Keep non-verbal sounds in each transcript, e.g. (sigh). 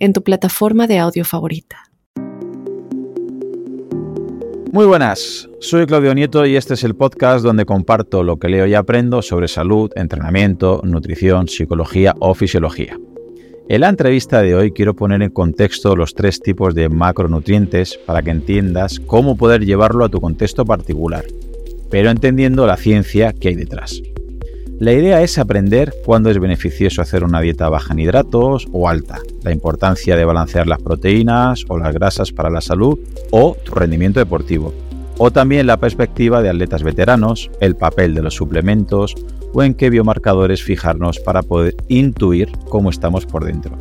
en tu plataforma de audio favorita. Muy buenas, soy Claudio Nieto y este es el podcast donde comparto lo que leo y aprendo sobre salud, entrenamiento, nutrición, psicología o fisiología. En la entrevista de hoy quiero poner en contexto los tres tipos de macronutrientes para que entiendas cómo poder llevarlo a tu contexto particular, pero entendiendo la ciencia que hay detrás. La idea es aprender cuándo es beneficioso hacer una dieta baja en hidratos o alta, la importancia de balancear las proteínas o las grasas para la salud o tu rendimiento deportivo, o también la perspectiva de atletas veteranos, el papel de los suplementos o en qué biomarcadores fijarnos para poder intuir cómo estamos por dentro.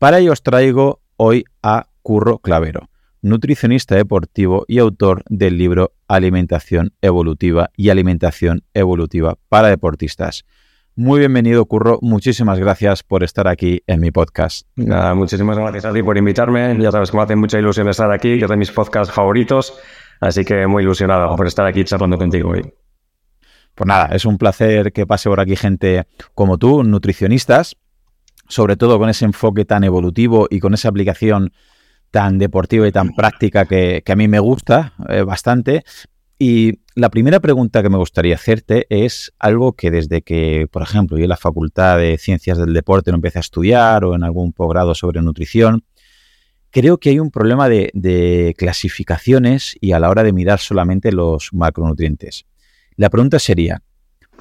Para ello os traigo hoy a Curro Clavero, nutricionista deportivo y autor del libro Alimentación Evolutiva y Alimentación Evolutiva para Deportistas. Muy bienvenido, Curro. Muchísimas gracias por estar aquí en mi podcast. Nada, muchísimas gracias a ti por invitarme. Ya sabes que me hace mucha ilusión estar aquí, que es de mis podcasts favoritos. Así que muy ilusionado por estar aquí charlando contigo hoy. Pues nada, es un placer que pase por aquí gente como tú, nutricionistas, sobre todo con ese enfoque tan evolutivo y con esa aplicación tan deportiva y tan práctica que, a mí me gusta eh, bastante. Y la primera pregunta que me gustaría hacerte es algo que desde que, por ejemplo, yo en la Facultad de Ciencias del Deporte no empecé a estudiar o en algún posgrado sobre nutrición, creo que hay un problema de, de, clasificaciones y a la hora de mirar solamente los macronutrientes. La pregunta sería,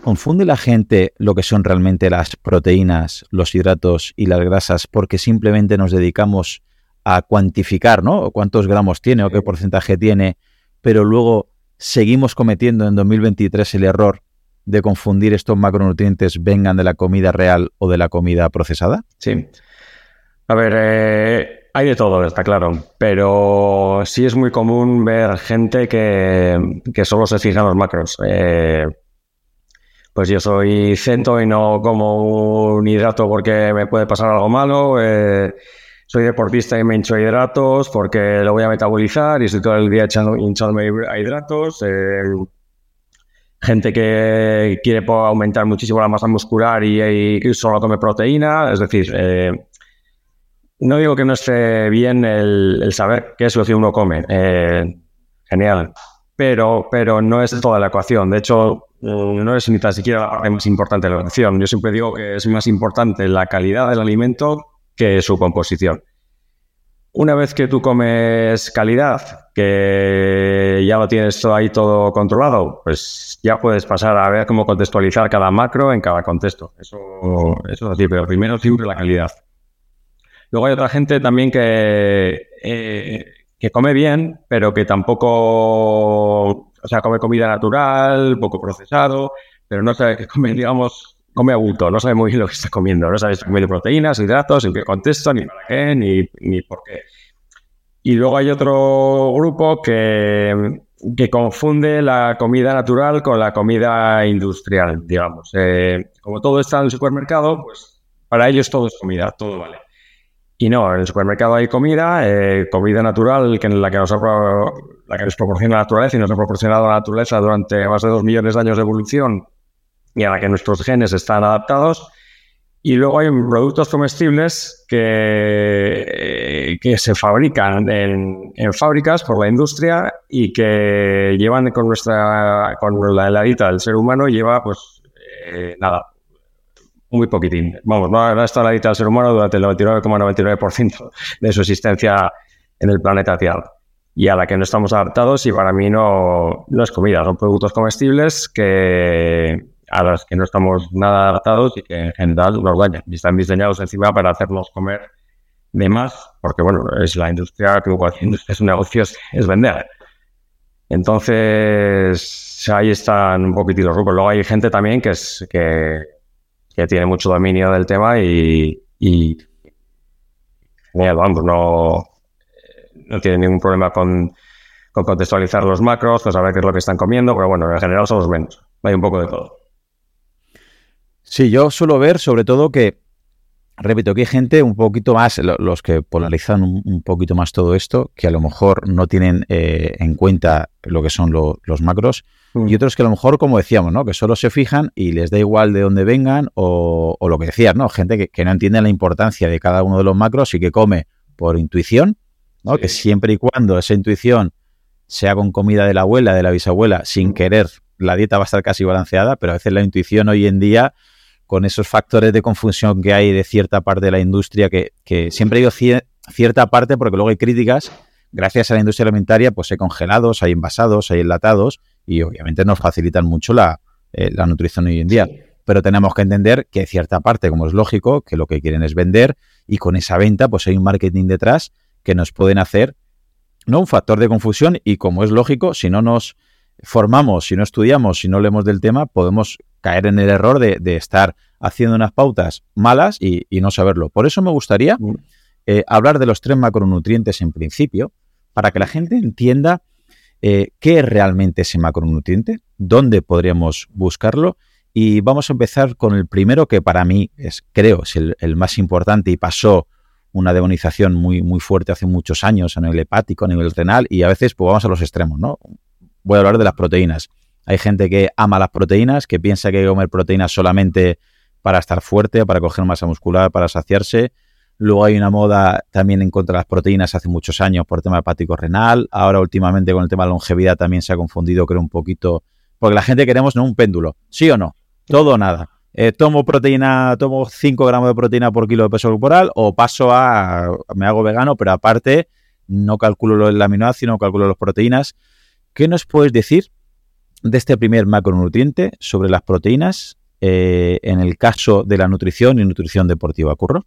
¿confunde la gente lo que son realmente las proteínas, los hidratos y las grasas porque simplemente nos dedicamos a cuantificar, ¿no? Cuántos gramos tiene o qué porcentaje tiene, pero luego seguimos cometiendo en 2023 el error de confundir estos macronutrientes vengan de la comida real o de la comida procesada? Sí. A ver, eh, hay de todo, está claro, pero sí es muy común ver gente que, solo se fija en los macros. Eh, pues yo soy cento y no como un hidrato porque me puede pasar algo malo. Eh, soy deportista y me hincho hidratos porque lo voy a metabolizar y estoy todo el día echando, hinchándome a hidratos. Eh, gente que quiere aumentar muchísimo la masa muscular y, solo come proteína. Es decir, eh, no digo que no esté bien el, saber qué es lo que uno come. Eh, genial. Pero, pero no es toda la ecuación. De hecho, no es ni tan siquiera la parte más importante de la ecuación. Yo siempre digo que es más importante la calidad del alimento que su composición. Una vez que tú comes calidad, que ya lo tienes todo ahí todo controlado, pues ya puedes pasar a ver cómo contextualizar cada macro en cada contexto. Eso, es así, pero primero siempre la calidad. Luego hay otra gente también que, eh, que come bien, pero que tampoco, o sea, come comida natural, poco procesado, pero no sabe que come, (laughs) digamos, come a gusto, no sabe muy bien lo que está comiendo, no sabe si comiendo proteínas, hidratos, en qué contexto, ni para qué, ni, por qué. Y luego hay otro grupo que, que, confunde la comida natural con la comida industrial, digamos. Eh, como todo está en el supermercado, pues para ellos todo es comida, todo vale. Y no, en el supermercado hay comida, eh, comida natural, que la que, nos la que proporciona la naturaleza y nos ha proporcionado la naturaleza durante más de dos millones de años de evolución y a la que nuestros genes están adaptados. Y luego hay productos comestibles que, eh, que se fabrican en, fábricas por la industria y que llevan con nuestra, con la heladita del ser humano, lleva pues eh, nada, muy poquitín. Vamos, no ha estado la dieta del ser humano durante el 99,99% de su existencia en el planeta Tierra. Y a la que no estamos adaptados y para mí no, no es comida, son productos comestibles que, a las que no estamos nada adaptados y que en general nos dañan. Y están diseñados encima para hacernos comer de más, porque bueno, es la industria que cualquier es un negocio, es, vender. Entonces, ahí están un poquitito los grupos. Luego hay gente también que, es, que, que tiene mucho dominio del tema y, y vamos, no, no tienen ningún problema con, contextualizar los macros, con saber qué es lo que están comiendo, pero bueno, en general son los menos. Hay un poco de todo. Sí, yo suelo ver sobre todo que, repito, que hay gente un poquito más, los que polarizan un, poquito más todo esto, que a lo mejor no tienen eh, en cuenta lo que son los macros, y mm. otros que a lo mejor, como decíamos, ¿no? que solo se fijan y les da igual de dónde vengan, o, lo que decías, ¿no? Gente que, que, no entiende la importancia de cada uno de los macros y que come por intuición, ¿no? Que siempre y cuando esa intuición sea con comida de la abuela, de la bisabuela, sin mm. querer, la dieta va a estar casi balanceada, pero a veces la intuición hoy en día, con esos factores de confusión que hay de cierta parte de la industria, que, siempre digo cierta parte porque luego hay críticas, gracias a la industria alimentaria, pues hay congelados, hay envasados, hay enlatados y obviamente nos facilitan mucho la, eh, la nutrición hoy en día. Pero tenemos que entender que cierta parte, como es lógico, que lo que quieren es vender y con esa venta pues hay un marketing detrás que nos pueden hacer no un factor de confusión y como es lógico, si no nos formamos, si no estudiamos, si no leemos del tema, podemos caer en el error de, estar haciendo unas pautas malas y, no saberlo. Por eso me gustaría mm. eh, hablar de los tres macronutrientes en principio, para que la gente entienda eh, qué es realmente ese macronutriente, dónde podríamos buscarlo y vamos a empezar con el primero que para mí es, creo, es el, más importante y pasó una demonización muy, muy fuerte hace muchos años a nivel hepático, a nivel renal y a veces pues vamos a los extremos, ¿no? Voy a hablar de las proteínas. Hay gente que ama las proteínas, que piensa que hay que comer proteínas solamente para estar fuerte, para coger masa muscular, para saciarse. Luego hay una moda también en contra de las proteínas hace muchos años por tema hepático renal. Ahora últimamente con el tema de longevidad también se ha confundido, creo, un poquito. Porque la gente queremos ¿no? un péndulo, ¿sí o no? todo o nada. Eh, tomo proteína, tomo 5 gramos de proteína por kilo de peso corporal o paso a, me hago vegano, pero aparte no calculo el aminoácido, no calculo las proteínas. ¿Qué nos puedes decir de este primer macronutriente sobre las proteínas eh, en el caso de la nutrición y nutrición deportiva? ¿Curro?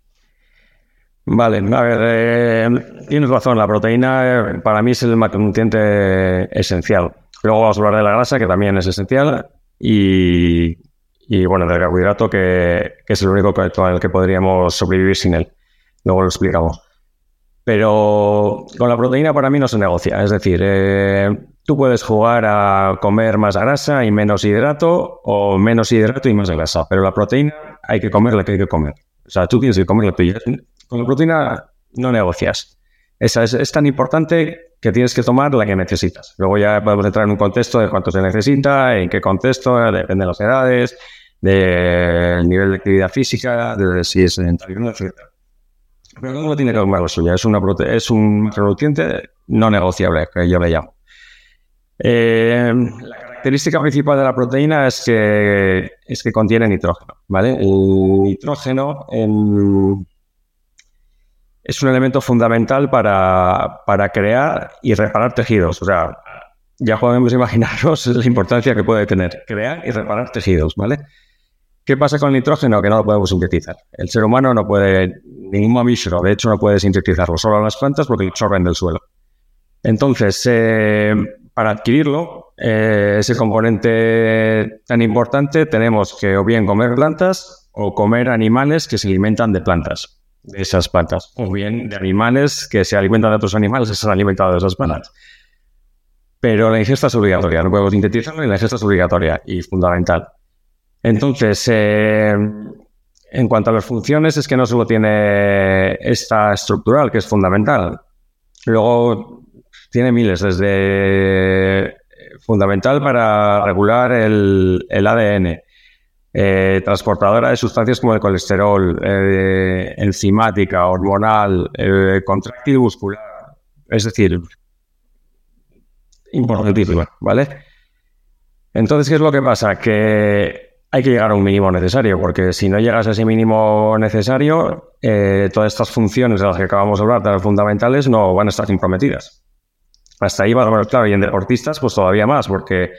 Vale, a ver, eh, tienes razón, la proteína para mí es el macronutriente esencial. Luego vamos a hablar de la grasa, que también es esencial, y bueno, del carbohidrato que, es el único con el que podríamos sobrevivir sin él. Luego lo explicamos. Pero con la proteína para mí no se negocia. Es decir, eh, tú puedes jugar a comer más grasa y menos hidrato o menos hidrato y más grasa. Pero la proteína hay que comer la que hay que comer. O sea, tú tienes que comer la tuya. Con la proteína no negocias. Esa es, tan importante que tienes que tomar la que necesitas. Luego ya podemos entrar en un contexto de cuánto se necesita, en qué contexto, depende de las edades, del nivel de actividad física, de si es sedentario o no, etc. Pero uno tiene que tomar la suya. Es, una es un macronutriente no negociable, que yo le llamo. Eh, la característica principal de la proteína es que, es que contiene nitrógeno. ¿vale? El nitrógeno es un elemento fundamental para, para crear y reparar tejidos. O sea, ya podemos imaginarnos (laughs) la importancia que puede tener crear y reparar tejidos, ¿vale? ¿Qué pasa con el nitrógeno? Que no lo podemos sintetizar. El ser humano no puede, ningún mamífero, de hecho, no puede sintetizarlo, solo las plantas porque lo absorben del suelo. Entonces, eh, para adquirirlo, eh, ese componente tan importante, tenemos que o bien comer plantas o comer animales que se alimentan de plantas, de esas plantas, o bien de animales que se alimentan de otros animales que se han alimentado de esas plantas. Pero la ingesta es obligatoria, no podemos sintetizarlo y la ingesta es obligatoria y fundamental. Entonces, eh, en cuanto a las funciones, es que no solo tiene esta estructural, que es fundamental. Luego tiene miles, desde fundamental para regular el, ADN, eh, transportadora de sustancias como el colesterol, eh, enzimática, hormonal, contráctil muscular. Es decir, importantísima, ¿vale? Entonces, ¿qué es lo que pasa? Que hay que llegar a un mínimo necesario, porque si no llegas a ese mínimo necesario, eh, todas estas funciones de las que acabamos de hablar, tan fundamentales, no van a estar comprometidas. Hasta ahí va a claro, y en deportistas, pues todavía más, porque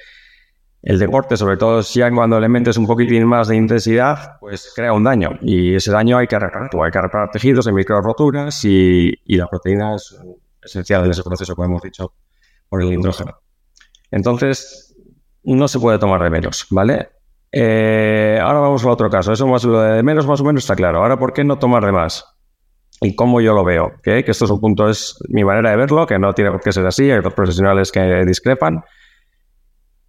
el deporte, sobre todo si cuando le metes un poquitín más de intensidad, pues crea un daño. Y ese daño hay que repararlo, hay que reparar tejidos en micro roturas y, y la proteína es esencial en ese proceso, como hemos dicho, por el hidrógeno. Entonces, no se puede tomar de menos, ¿vale? Eh, ahora vamos a otro caso. Eso más lo de menos más o menos está claro. Ahora, ¿por qué no tomar de más? y cómo yo lo veo. Que esto es un punto, es mi manera de verlo, que no tiene por qué ser así, hay otros profesionales que discrepan.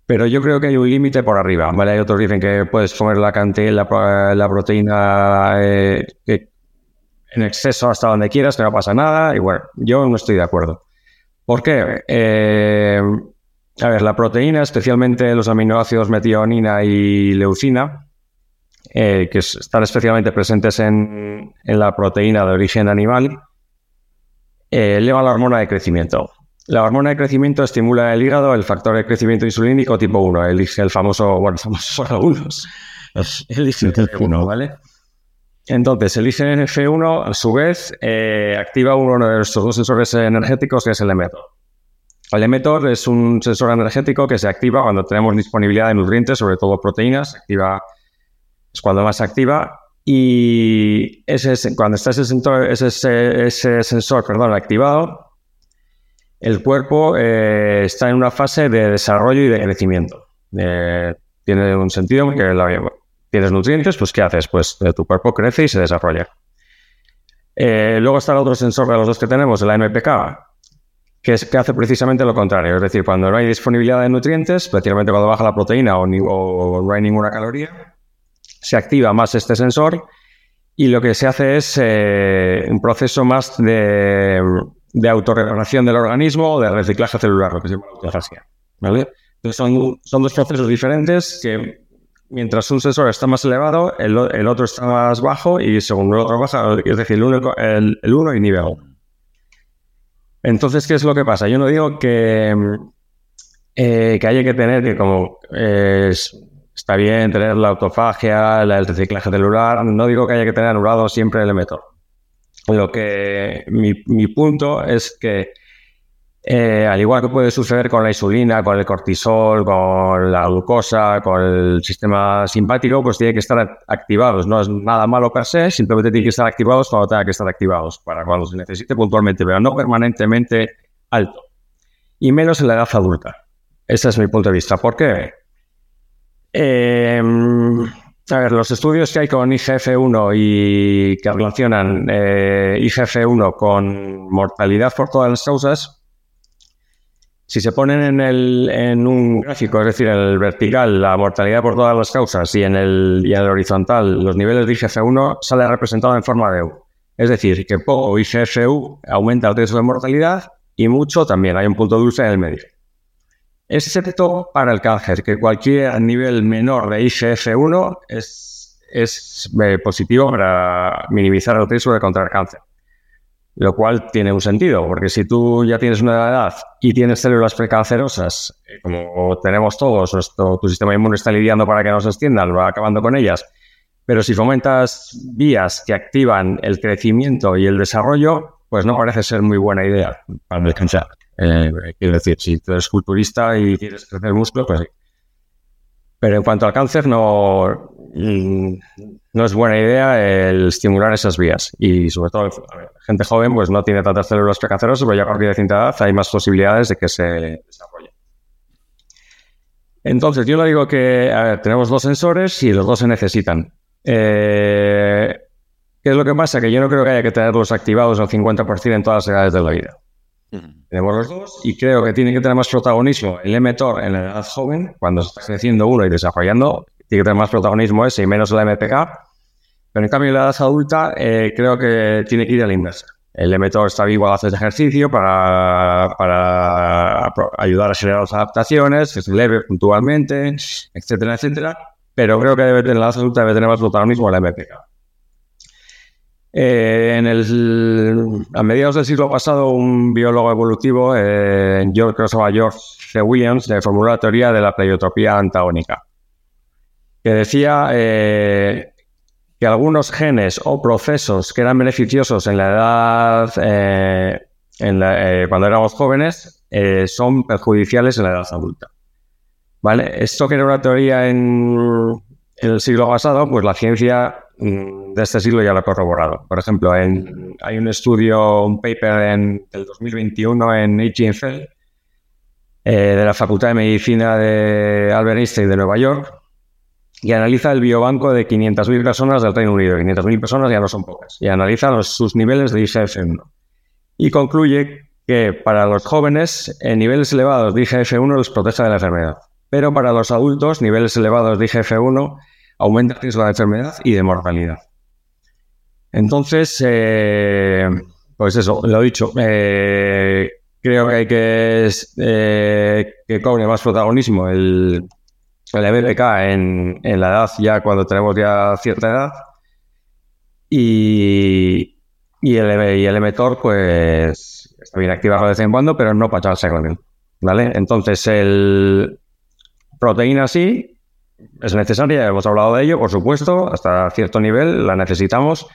Pero yo creo que hay un límite por arriba, ¿vale? Hay otros que dicen que puedes comer la cantidad, la, la proteína eh, en exceso hasta donde quieras, que no pasa nada. Y bueno, yo no estoy de acuerdo. ¿Por qué? Eh, a ver, la proteína, especialmente los aminoácidos metionina y leucina, eh, que están especialmente presentes en, la proteína de origen animal, eh, elevan la hormona de crecimiento. La hormona de crecimiento estimula el hígado, el factor de crecimiento insulínico tipo 1, el, el famoso, bueno, famoso (laughs) para algunos, el IGF-1, ¿vale? Entonces, el IGF-1, a su vez, eh, activa uno de nuestros dos sensores energéticos, que es el emetor. El emetor es un sensor energético que se activa cuando tenemos disponibilidad de nutrientes, sobre todo proteínas, activa es cuando más se activa. Y ese, cuando está ese sensor, perdón, activado, el cuerpo eh, está en una fase de desarrollo y de crecimiento. Eh, tiene un sentido que tienes nutrientes, pues ¿qué haces? Pues eh, tu cuerpo crece y se desarrolla. luego está el otro sensor de los dos que tenemos, el MPK, que, es, que hace precisamente lo contrario. Es decir, cuando no hay disponibilidad de nutrientes, especialmente cuando baja la proteína o no hay ninguna caloría, se activa más este sensor y lo que se hace es eh, un proceso más de, de autorregulación del organismo de reciclaje celular, lo que se llama autofagia. ¿vale? Entonces son, son, dos procesos diferentes que mientras un sensor está más elevado, el, el otro está más bajo y según el otro baja, es decir, el uno, el, el uno inhibe Entonces, ¿qué es lo que pasa? Yo no digo que, eh, que haya que tener que como eh, Está bien tener la autofagia, el reciclaje celular. No digo que haya que tener anulado siempre el emetor. Lo que mi, punto es que, eh, al igual que puede suceder con la insulina, con el cortisol, con la glucosa, con el sistema simpático, pues tiene que estar activados. No es nada malo per se, simplemente tiene que estar activados cuando tenga que estar activados, para cuando se necesite puntualmente, pero no permanentemente alto. Y menos en la edad adulta. Ese es mi punto de vista. ¿Por qué? Eh, a ver, los estudios que hay con IGF-1 y que relacionan eh, IGF-1 con mortalidad por todas las causas, si se ponen en, el, en un gráfico, es decir, en el vertical, la mortalidad por todas las causas y en el, y en el horizontal, los niveles de IGF-1 sale representado en forma de U. Es decir, que poco IGF-1 aumenta el riesgo de mortalidad y mucho también. Hay un punto dulce en el medio excepto para el cáncer, que cualquier nivel menor de IGF-1 es, es eh, positivo para minimizar el riesgo de contraer cáncer. Lo cual tiene un sentido, porque si tú ya tienes una edad y tienes células precancerosas, eh, como tenemos todos, nuestro, tu sistema inmune está lidiando para que no se extiendan, va acabando con ellas. Pero si fomentas vías que activan el crecimiento y el desarrollo, pues no parece ser muy buena idea para el cáncer. Eh, quiero decir, si tú eres culturista y quieres crecer músculo, pues sí. Pero en cuanto al cáncer, no, mm, no es buena idea el estimular esas vías. Y sobre todo, gente joven, pues no tiene tantas células precancerosas, pero ya a partir de cierta edad hay más posibilidades de que se desarrolle. Entonces, yo le digo que, a ver, tenemos dos sensores y los dos se necesitan. Eh, ¿Qué es lo que pasa? Que yo no creo que haya que tenerlos activados al 50% en todas las edades de la vida. Tenemos los dos y creo que tiene que tener más protagonismo el emetor en la edad joven, cuando está creciendo uno y desarrollando, tiene que tener más protagonismo ese y menos el MPK. Pero en cambio en la edad adulta eh, creo que tiene que ir a la inversa. El emetor está vivo al hacer ejercicio para, para ayudar a generar las adaptaciones, se leve puntualmente, etcétera, etcétera. Pero creo que en la edad adulta debe tener más protagonismo el MPK. Eh, en el, a mediados del siglo pasado, un biólogo evolutivo, eh, George, creo que George C. Williams, formuló la teoría de la pleiotropía antagónica, que decía eh, que algunos genes o procesos que eran beneficiosos en la edad, eh, en cuando éramos jóvenes, son perjudiciales en la edad adulta. ¿Vale? Esto que era una teoría en, en el siglo pasado, pues la ciencia Mm, de este siglo ya lo ha corroborado. Por ejemplo, hay un estudio, un paper en, del 2021 en Aging eh, de la Facultad de Medicina de Albert Einstein de Nueva York, y analiza el biobanco de 500.000 personas del Reino Unido. 500.000 personas ya no son pocas. Y analiza sus niveles de IGF-1. Y concluye que para los jóvenes, en niveles elevados de IGF-1 les protege de la enfermedad. Pero para los adultos, niveles elevados de IGF-1 aumenta el riesgo de enfermedad y de mortalidad. Entonces, eh, pues eso, lo dicho. Eh, creo que hay que eh, que cobre más protagonismo el, el MPK en, en, la edad ya cuando tenemos ya cierta edad. Y, y el, y el mTOR, pues está bien activado de vez en cuando, pero no para echarse con. ¿Vale? Entonces, el proteína sí es necesaria, hemos hablado de ello, por supuesto, hasta cierto nivel la necesitamos,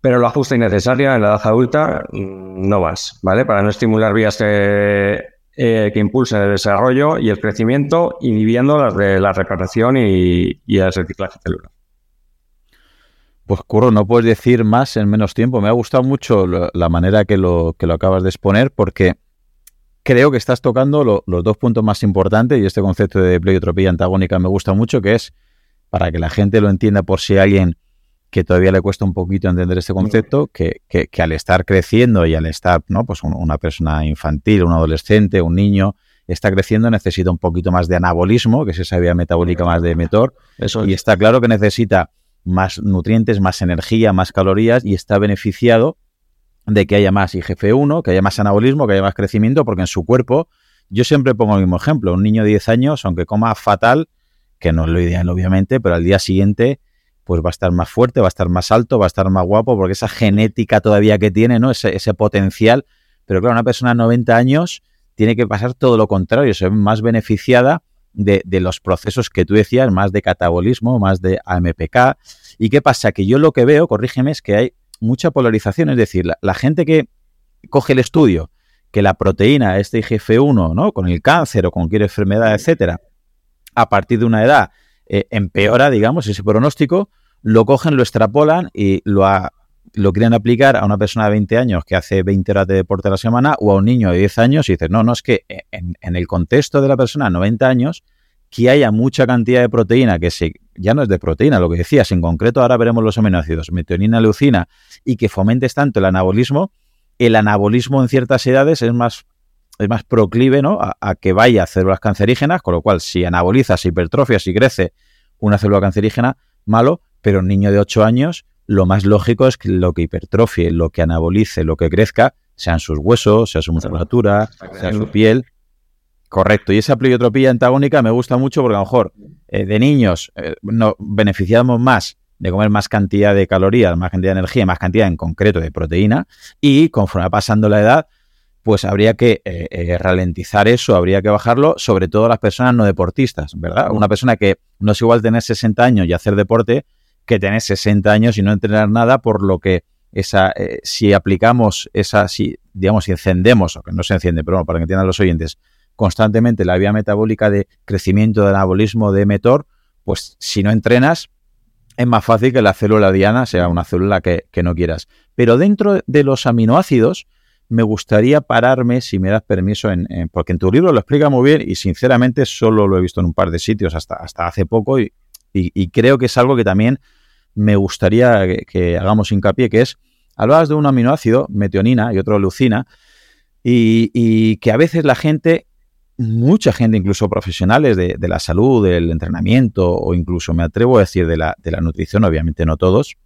pero la justa y necesaria en la edad adulta mm, no más, ¿vale? Para no estimular vías que, eh, que impulsen el desarrollo y el crecimiento, inhibiendo las de la reparación y, el reciclaje celular. Pues Curro, no puedes decir más en menos tiempo. Me ha gustado mucho la manera que lo, que lo acabas de exponer porque creo que estás tocando los dos puntos más importantes y este concepto de pleiotropía antagónica me gusta mucho, que es para que la gente lo entienda por si alguien que todavía le cuesta un poquito entender este concepto, que, que, al estar creciendo y al estar, ¿no? Pues una persona infantil, un adolescente, un niño, está creciendo, necesita un poquito más de anabolismo, que es esa vía metabólica más de metor, Eso y está claro que necesita más nutrientes, más energía, más calorías y está beneficiado de que haya más IGF-1, que haya más anabolismo, que haya más crecimiento, porque en su cuerpo, yo siempre pongo el mismo ejemplo, un niño de 10 años, aunque coma fatal, que no es lo ideal obviamente, pero al día siguiente pues va a estar más fuerte, va a estar más alto, va a estar más guapo, porque esa genética todavía que tiene, ¿no? Ese, potencial. Pero claro, una persona de 90 años tiene que pasar todo lo contrario, se ve más beneficiada de, de, los procesos que tú decías, más de catabolismo, más de AMPK. ¿Y qué pasa? Que yo lo que veo, corrígeme, es que hay mucha polarización, es decir, la, gente que coge el estudio, que la proteína, este IGF-1, ¿no? Con el cáncer o con cualquier enfermedad, etcétera, a partir de una edad eh, empeora, digamos, ese pronóstico, lo cogen, lo extrapolan y lo, lo quieren aplicar a una persona de 20 años que hace 20 horas de deporte a la semana o a un niño de 10 años y dices, no, no, es que en, en el contexto de la persona de 90 años, que haya mucha cantidad de proteína, que se, ya no es de proteína, lo que decías, en concreto ahora veremos los aminoácidos, metionina, leucina, y que fomentes tanto el anabolismo, el anabolismo en ciertas edades es más, es más proclive ¿no? a, que vaya a células cancerígenas, con lo cual si anaboliza, si hipertrofia, si crece una célula cancerígena, malo, pero un niño de 8 años, lo más lógico es que lo que hipertrofie, lo que anabolice, lo que crezca, sean sus huesos, sea su musculatura, sea su piel, Correcto, y esa pleiotropía antagónica me gusta mucho porque a lo mejor eh, de niños eh, nos beneficiamos más de comer más cantidad de calorías, más cantidad de energía, más cantidad en concreto de proteína, y conforme va pasando la edad, pues habría que eh, ralentizar eso, habría que bajarlo, sobre todo las personas no deportistas, ¿verdad? Una persona que no es igual tener 60 años y hacer deporte que tener 60 años y no entrenar nada, por lo que esa, si aplicamos esa, si, digamos, si encendemos, o que no se enciende, pero bueno, para que entiendan los oyentes, constantemente la vía metabólica de crecimiento de anabolismo de metor, pues si no entrenas, es más fácil que la célula diana sea una célula que, no quieras. Pero dentro de los aminoácidos, me gustaría pararme, si me das permiso, en, porque en tu libro lo explica muy bien y sinceramente solo lo he visto en un par de sitios hasta, hasta hace poco y, creo que es algo que también me gustaría que, hagamos hincapié, que es, hablabas de un aminoácido, metionina y otro leucina, y, y que a veces la gente mucha gente, incluso profesionales de, la salud, del entrenamiento o incluso me atrevo a decir de la, de la nutrición, obviamente no todos,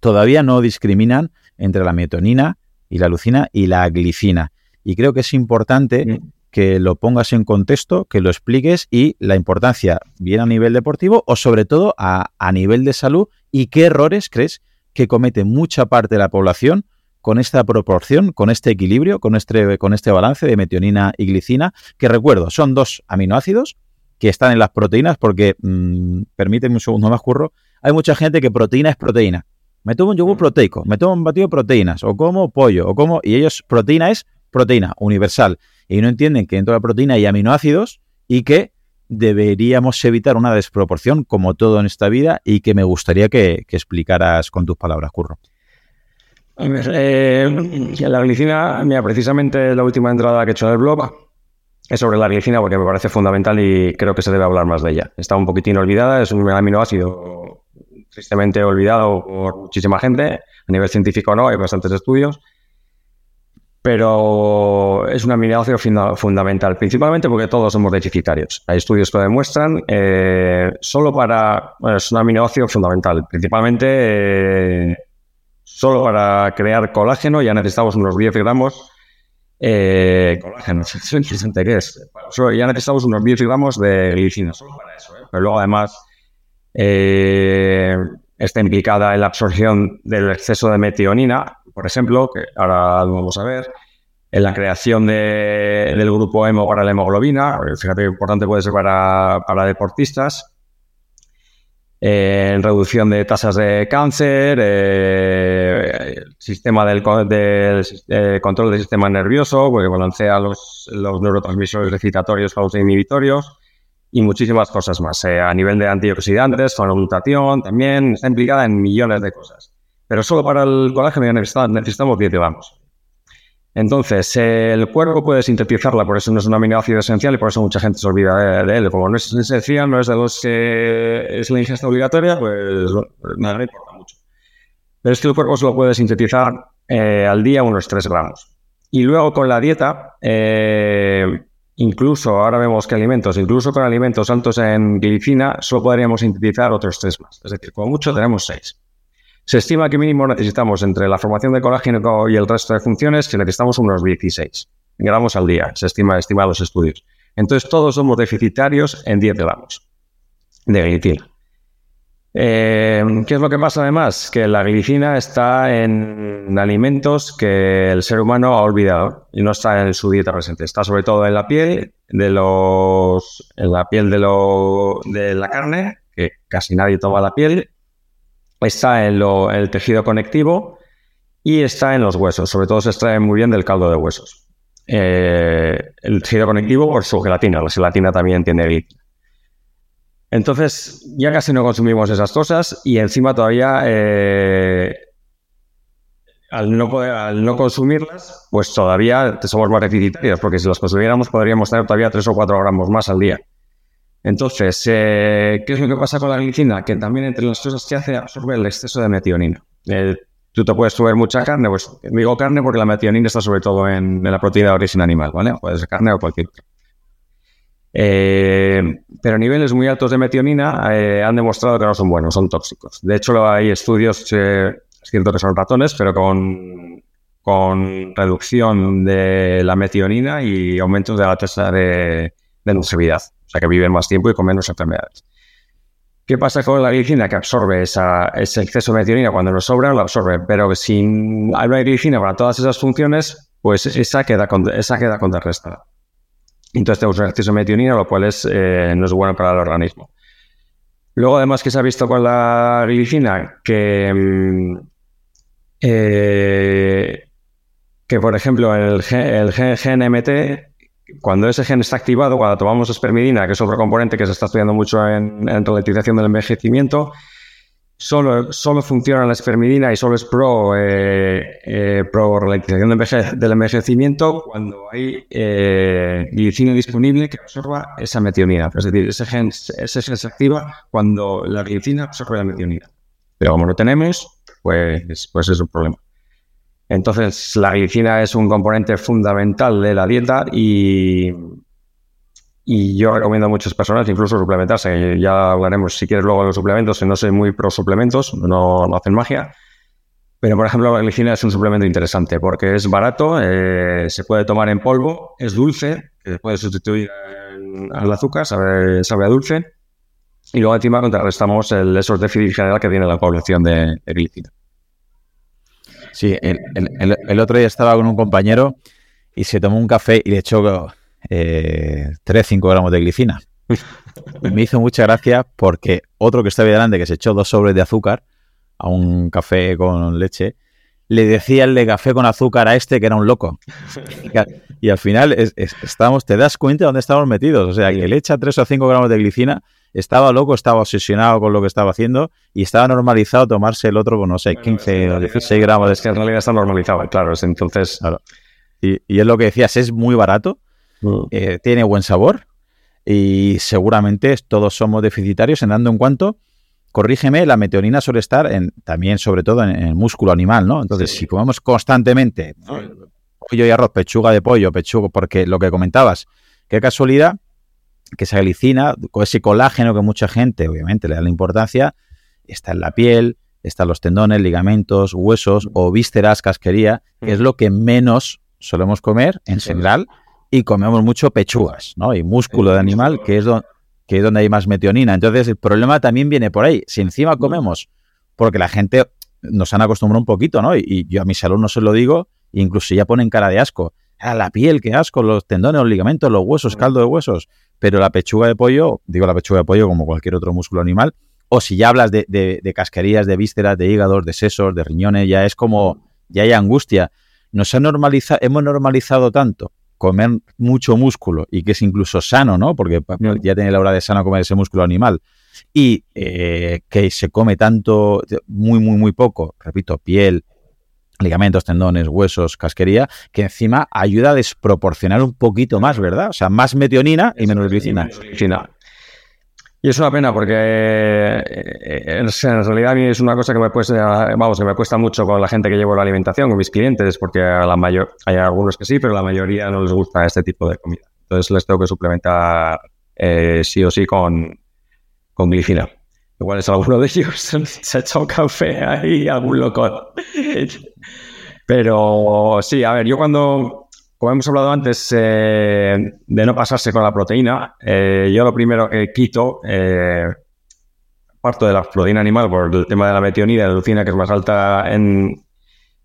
todavía no discriminan entre la metonina y la lucina y la glicina. Y creo que es importante mm. que lo pongas en contexto, que lo expliques y la importancia, bien a nivel deportivo o sobre todo a, a nivel de salud y qué errores crees que comete mucha parte de la población con esta proporción, con este equilibrio, con este, con este balance de metionina y glicina, que recuerdo, son dos aminoácidos que están en las proteínas porque, mmm, permíteme un segundo más, curro, hay mucha gente que proteína es proteína. Me tomo un yogur proteico, me tomo un batido de proteínas, o como pollo, o como... Y ellos, proteína es proteína, universal. Y no entienden que dentro de la proteína hay aminoácidos y que deberíamos evitar una desproporción, como todo en esta vida, y que me gustaría que, que explicaras con tus palabras, Curro. A ver, eh, la glicina, mira, precisamente la última entrada que he hecho en el blog es sobre la glicina porque me parece fundamental y creo que se debe hablar más de ella. Está un poquitín olvidada, es un aminoácido tristemente olvidado por muchísima gente, a nivel científico no, hay bastantes estudios, pero es un aminoácido fundamental, principalmente porque todos somos deficitarios. Hay estudios que lo demuestran, eh, solo para, es un aminoácido fundamental, principalmente eh, solo para crear colágeno ya necesitamos unos 10 gramos eh, colágeno, (laughs) es interesante que es. ya necesitamos unos 10 gramos de glicina, solo para eso. ¿eh? Pero luego además eh, está implicada en la absorción del exceso de metionina, por ejemplo, que ahora lo vamos a ver, en la creación del grupo hemo para la hemoglobina, fíjate que importante puede ser para, para deportistas, en reducción de tasas de cáncer, eh, sistema del, eh, control del sistema nervioso, porque balancea los, los neurotransmisores excitatorios, inhibitorios y muchísimas cosas más. Eh, a nivel de antioxidantes, con la glutatión también, está implicada en millones de cosas. Pero solo para el colágeno necesitamos 10 gramos. Entonces, el cuerpo puede sintetizarla, por eso no es un aminoácido esencial y por eso mucha gente se olvida de, él. Como no es esencial, no es de los que es la ingesta obligatoria, pues nada le importa mucho. Pero es que el cuerpo solo puede sintetizar eh, al día unos 3 gramos. Y luego con la dieta, eh, incluso ahora vemos que alimentos, incluso con alimentos altos en glicina, solo podríamos sintetizar otros 3 más. Es decir, como mucho tenemos 6. Se estima que mínimo necesitamos entre la formación de colágeno y el resto de funciones que necesitamos unos 16 gramos al día, se estima, estima los estudios. Entonces todos somos deficitarios en 10 gramos de glitina. Eh, ¿Qué es lo que pasa además? Que la glicina está en alimentos que el ser humano ha olvidado y no está en su dieta presente. Está sobre todo en la piel, de los, en la piel de, lo, de la carne, que casi nadie toma la piel, está en, el tejido conectivo y está en los huesos. Sobre todo se extrae muy bien del caldo de huesos. Eh, el tejido conectivo por su gelatina. La gelatina también tiene glitina. Entonces, ya casi no consumimos esas cosas y encima todavía, eh, al, no consumirlas, pues todavía somos más deficitarios, porque si las consumiéramos podríamos tener todavía 3 o 4 gramos más al día. Entonces, eh, ¿qué es lo que pasa con la glicina? Que también entre las cosas que hace absorbe el exceso de metionina. Eh, tú te puedes subir mucha carne, pues digo carne porque la metionina está sobre todo en, la proteína de origen animal, ¿vale? Puede ser carne o cualquier otra. Eh, pero niveles muy altos de metionina han demostrado que no son buenos, son tóxicos. De hecho, hay estudios, es cierto que son ratones, pero con, con reducción de la metionina y aumentos de la tasa de, de longevidad. O sea, que viven más tiempo y con menos enfermedades. ¿Qué pasa con la glicina? Que absorbe ese exceso de metionina cuando nos sobra, lo absorbe. Pero si hay una glicina para todas esas funciones, pues esa queda, esa queda contrarrestada. Entonces tenemos un exceso de metionina, lo cual es, eh, no es bueno para el organismo. Luego, además, que se ha visto con la glicina? Que, mm, eh, que por ejemplo, el, el GNMT cuando ese gen está activado, cuando tomamos espermidina, que es otro componente que se está estudiando mucho en, en ralentización del envejecimiento, solo, solo funciona la espermidina y solo es pro, eh, eh, pro ralentización del, envejecimiento cuando hay eh, glicina disponible que absorba esa metionina. Es decir, ese gen, ese gen se activa cuando la glicina absorbe la metionina. Pero como no tenemos, pues, pues es un problema. Entonces, la glicina es un componente fundamental de la dieta y, y yo recomiendo a muchas personas incluso suplementarse. Ya hablaremos, si quieres, luego de los suplementos, no soy muy pro suplementos, no, no hacen magia. Pero, por ejemplo, la glicina es un suplemento interesante porque es barato, eh, se puede tomar en polvo, es dulce, que puede sustituir al azúcar, sabe, sabe a dulce. Y luego encima contrarrestamos el, esos déficits general que tiene la población de, de glicina. Sí, el, otro día estaba con un compañero y se tomó un café y le echó eh, 3-5 gramos de glicina. me hizo mucha gracia porque otro que estaba delante, que se echó dos sobres de azúcar a un café con leche, le decía el de café con azúcar a este que era un loco. Y, al final estamos, te das cuenta de dónde estamos metidos. O sea, que le echa 3 o 5 gramos de glicina estaba loco, estaba obsesionado con lo que estaba haciendo y estaba normalizado tomarse el otro, no sé, 15 o 16 gramos. Es que en realidad está normalizado, claro. Entonces. Y, es lo que decías, es muy barato. Mm. eh, tiene buen sabor y seguramente todos somos deficitarios en dando en cuanto, corrígeme, la meteorina suele estar en, también sobre todo en, el músculo animal, ¿no? Entonces, si comemos constantemente pollo y arroz, pechuga de pollo, pechuga, porque lo que comentabas, qué casualidad que esa glicina, ese colágeno que mucha gente obviamente le da la importancia, está en la piel, están los tendones, ligamentos, huesos o vísceras, casquería, que es lo que menos solemos comer en general y comemos mucho pechugas, ¿no? Y músculo de animal, que es, que es donde hay más metionina. Entonces, el problema también viene por ahí. Si encima comemos, porque la gente nos han acostumbrado un poquito, ¿no? Y, yo a mis alumnos se lo digo, incluso ya ponen cara de asco. A ah, la piel, qué asco, los tendones, los ligamentos, los huesos, caldo de huesos. Pero la pechuga de pollo, digo la pechuga de pollo como cualquier otro músculo animal, o si ya hablas de, de, casquerías, de vísceras, de hígados, de sesos, de riñones, ya es como, ya hay angustia. Nos ha normalizado, hemos normalizado tanto comer mucho músculo y que es incluso sano, ¿no? Porque ya tiene la hora de sano comer ese músculo animal. Y eh, que se come tanto, muy, muy, muy poco, repito, piel, ligamentos, tendones, huesos, casquería, que encima ayuda a desproporcionar un poquito más, ¿verdad? O sea, más metionina y menos glicina. Y es una pena porque eh, en realidad a mí es una cosa que me cuesta, vamos, que me cuesta mucho con la gente que llevo la alimentación, con mis clientes, porque a la mayor, hay algunos que sí, pero la mayoría no les gusta este tipo de comida. Entonces les tengo que suplementar eh, sí o sí con, con glicina. Igual es alguno de ellos (laughs) se ha echado café ahí, algún loco. (laughs) Pero sí, a ver, yo cuando, como hemos hablado antes eh, de no pasarse con la proteína, eh, yo lo primero que quito, eh, parto de la proteína animal por el tema de la metionina y la leucina, que es más alta en,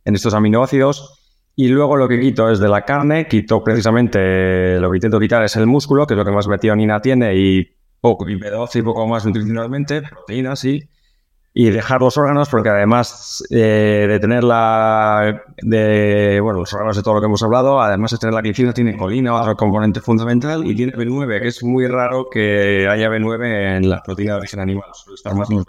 estos aminoácidos. Y luego lo que quito es de la carne, quito precisamente, lo que intento quitar es el músculo, que es lo que más metionina tiene, y poco, y B12 y poco más nutricionalmente, proteínas, sí, y dejar los órganos, porque además eh, de tener la, de, bueno, los órganos de todo lo que hemos hablado, además de tener la glicina, tiene colina, otro componente fundamental, y tiene B9, que es muy raro que haya B9 en las proteínas de origen animal, suele estar más en los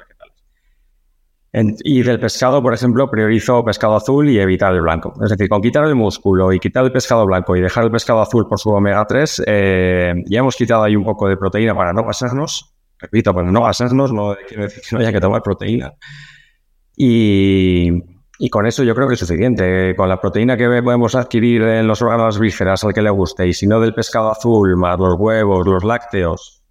y del pescado, por ejemplo, priorizo pescado azul y evitar el blanco. Es decir, con quitar el músculo y quitar el pescado blanco y dejar el pescado azul por su omega 3, eh, ya hemos quitado ahí un poco de proteína para no pasarnos. Repito, para no pasarnos, no quiere decir que no haya que tomar proteína. Y, y con eso yo creo que es suficiente. Con la proteína que podemos adquirir en los órganos vísceras al que le guste, y si no del pescado azul, más los huevos, los lácteos,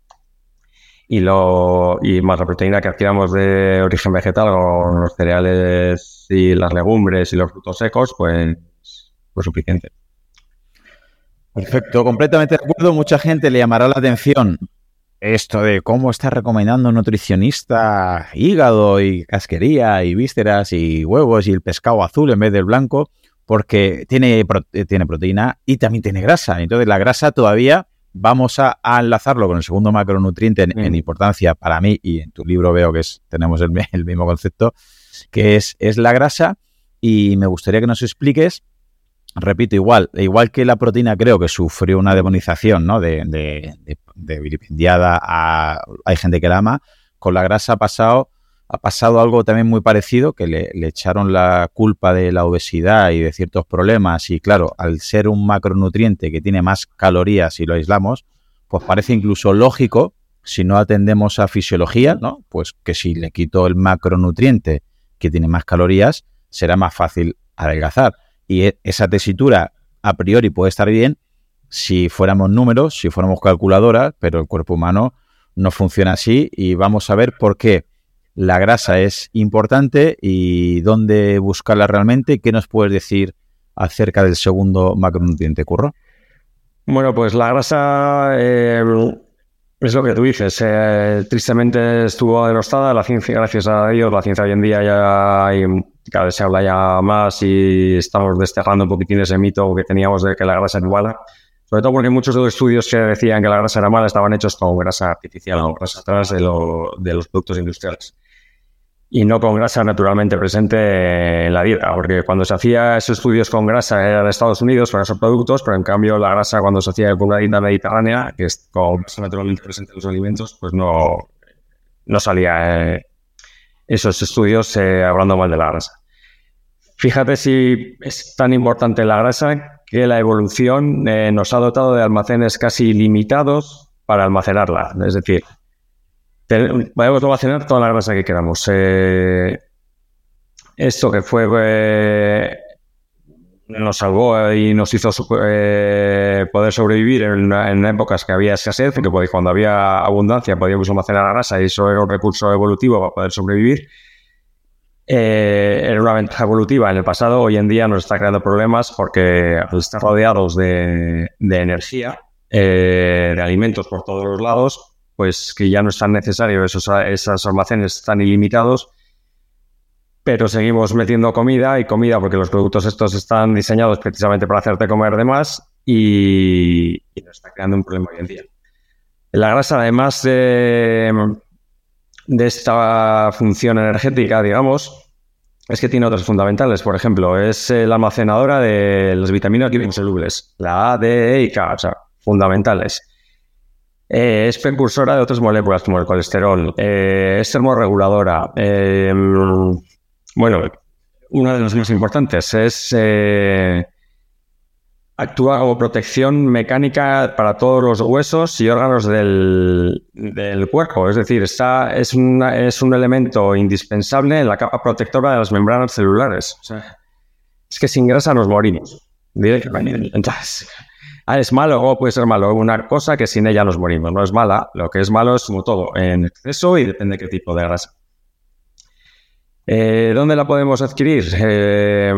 y, lo, y más la proteína que adquiramos de origen vegetal con los cereales y las legumbres y los frutos secos, pues, pues suficiente. Perfecto, completamente de acuerdo. Mucha gente le llamará la atención esto de cómo está recomendando un nutricionista hígado y casquería y vísceras y huevos y el pescado azul en vez del blanco, porque tiene, tiene proteína y también tiene grasa. Entonces la grasa todavía vamos a, enlazarlo con el segundo macronutriente en, mm. importancia para mí, y en tu libro veo que es, tenemos (laughs) el, mismo concepto, que es, es, la grasa. Y me gustaría que nos expliques, repito, igual, igual que la proteína creo que sufrió una demonización, ¿no? De, de, de vilipendiada a, hay gente que la ama, con la grasa ha pasado ha pasado algo también muy parecido, que le, echaron la culpa de la obesidad y de ciertos problemas y claro, al ser un macronutriente que tiene más calorías y lo aislamos, pues parece incluso lógico, si no atendemos a fisiología, ¿no? Pues que si le quito el macronutriente que tiene más calorías, será más fácil adelgazar. Y e, esa tesitura a priori puede estar bien si fuéramos números, si fuéramos calculadoras, pero el cuerpo humano no funciona así y vamos a ver por qué la grasa es importante y dónde buscarla realmente. ¿Qué nos puedes decir acerca del segundo macronutriente, Curro? Bueno, pues la grasa eh, es lo que tú dices. Eh, tristemente estuvo denostada. La ciencia, gracias a Dios, la ciencia hoy en día ya hay, cada vez se habla ya más y estamos desterrando un poquitín ese mito que teníamos de que la grasa era mala. Sobre todo porque muchos de los estudios que decían que la grasa era mala estaban hechos con grasa artificial o grasa atrás de, de los productos industriales y no con grasa naturalmente presente en la dieta, porque cuando se hacía esos estudios con grasa era de Estados Unidos para esos productos, pero en cambio la grasa cuando se hacía con una dieta mediterránea, que es con grasa naturalmente presente en los alimentos, pues no, no salía eh, esos estudios eh, hablando mal de la grasa. Fíjate si es tan importante la grasa que la evolución eh, nos ha dotado de almacenes casi limitados para almacenarla. Es decir, podemos almacenar toda la grasa que queramos. Eh, esto que fue nos salvó y nos hizo sobrevivir en, épocas que había escasez, que cuando había abundancia podíamos almacenar la grasa y eso era un recurso evolutivo para poder sobrevivir. Eh, era una ventaja evolutiva en el pasado, hoy en día nos está creando problemas porque al estar rodeados de, energía, eh, de alimentos por todos los lados, pues que ya no es tan necesario, esos, esos almacenes están ilimitados, pero seguimos metiendo comida y comida porque los productos estos están diseñados precisamente para hacerte comer de más y, nos está creando un problema hoy en día. La grasa, además de esta función energética, digamos, es que tiene otras fundamentales. Por ejemplo, es la almacenadora de las vitaminas insolubles, la A, D, E y K, o sea, fundamentales. Eh, es precursora de otras moléculas como el colesterol, eh, es termorreguladora. Eh, bueno, una de las más importantes es actúa como protección mecánica para todos los huesos y órganos del, cuerpo. Es decir, está, es, es un elemento indispensable en la capa protectora de las membranas celulares. es que sin grasa nos morimos. Entonces, ah, es malo o puede ser malo. Una cosa que sin ella nos morimos. No es mala. Lo que es malo es como todo, en exceso y depende de qué tipo de grasa. Eh, ¿Dónde la podemos adquirir? Eh,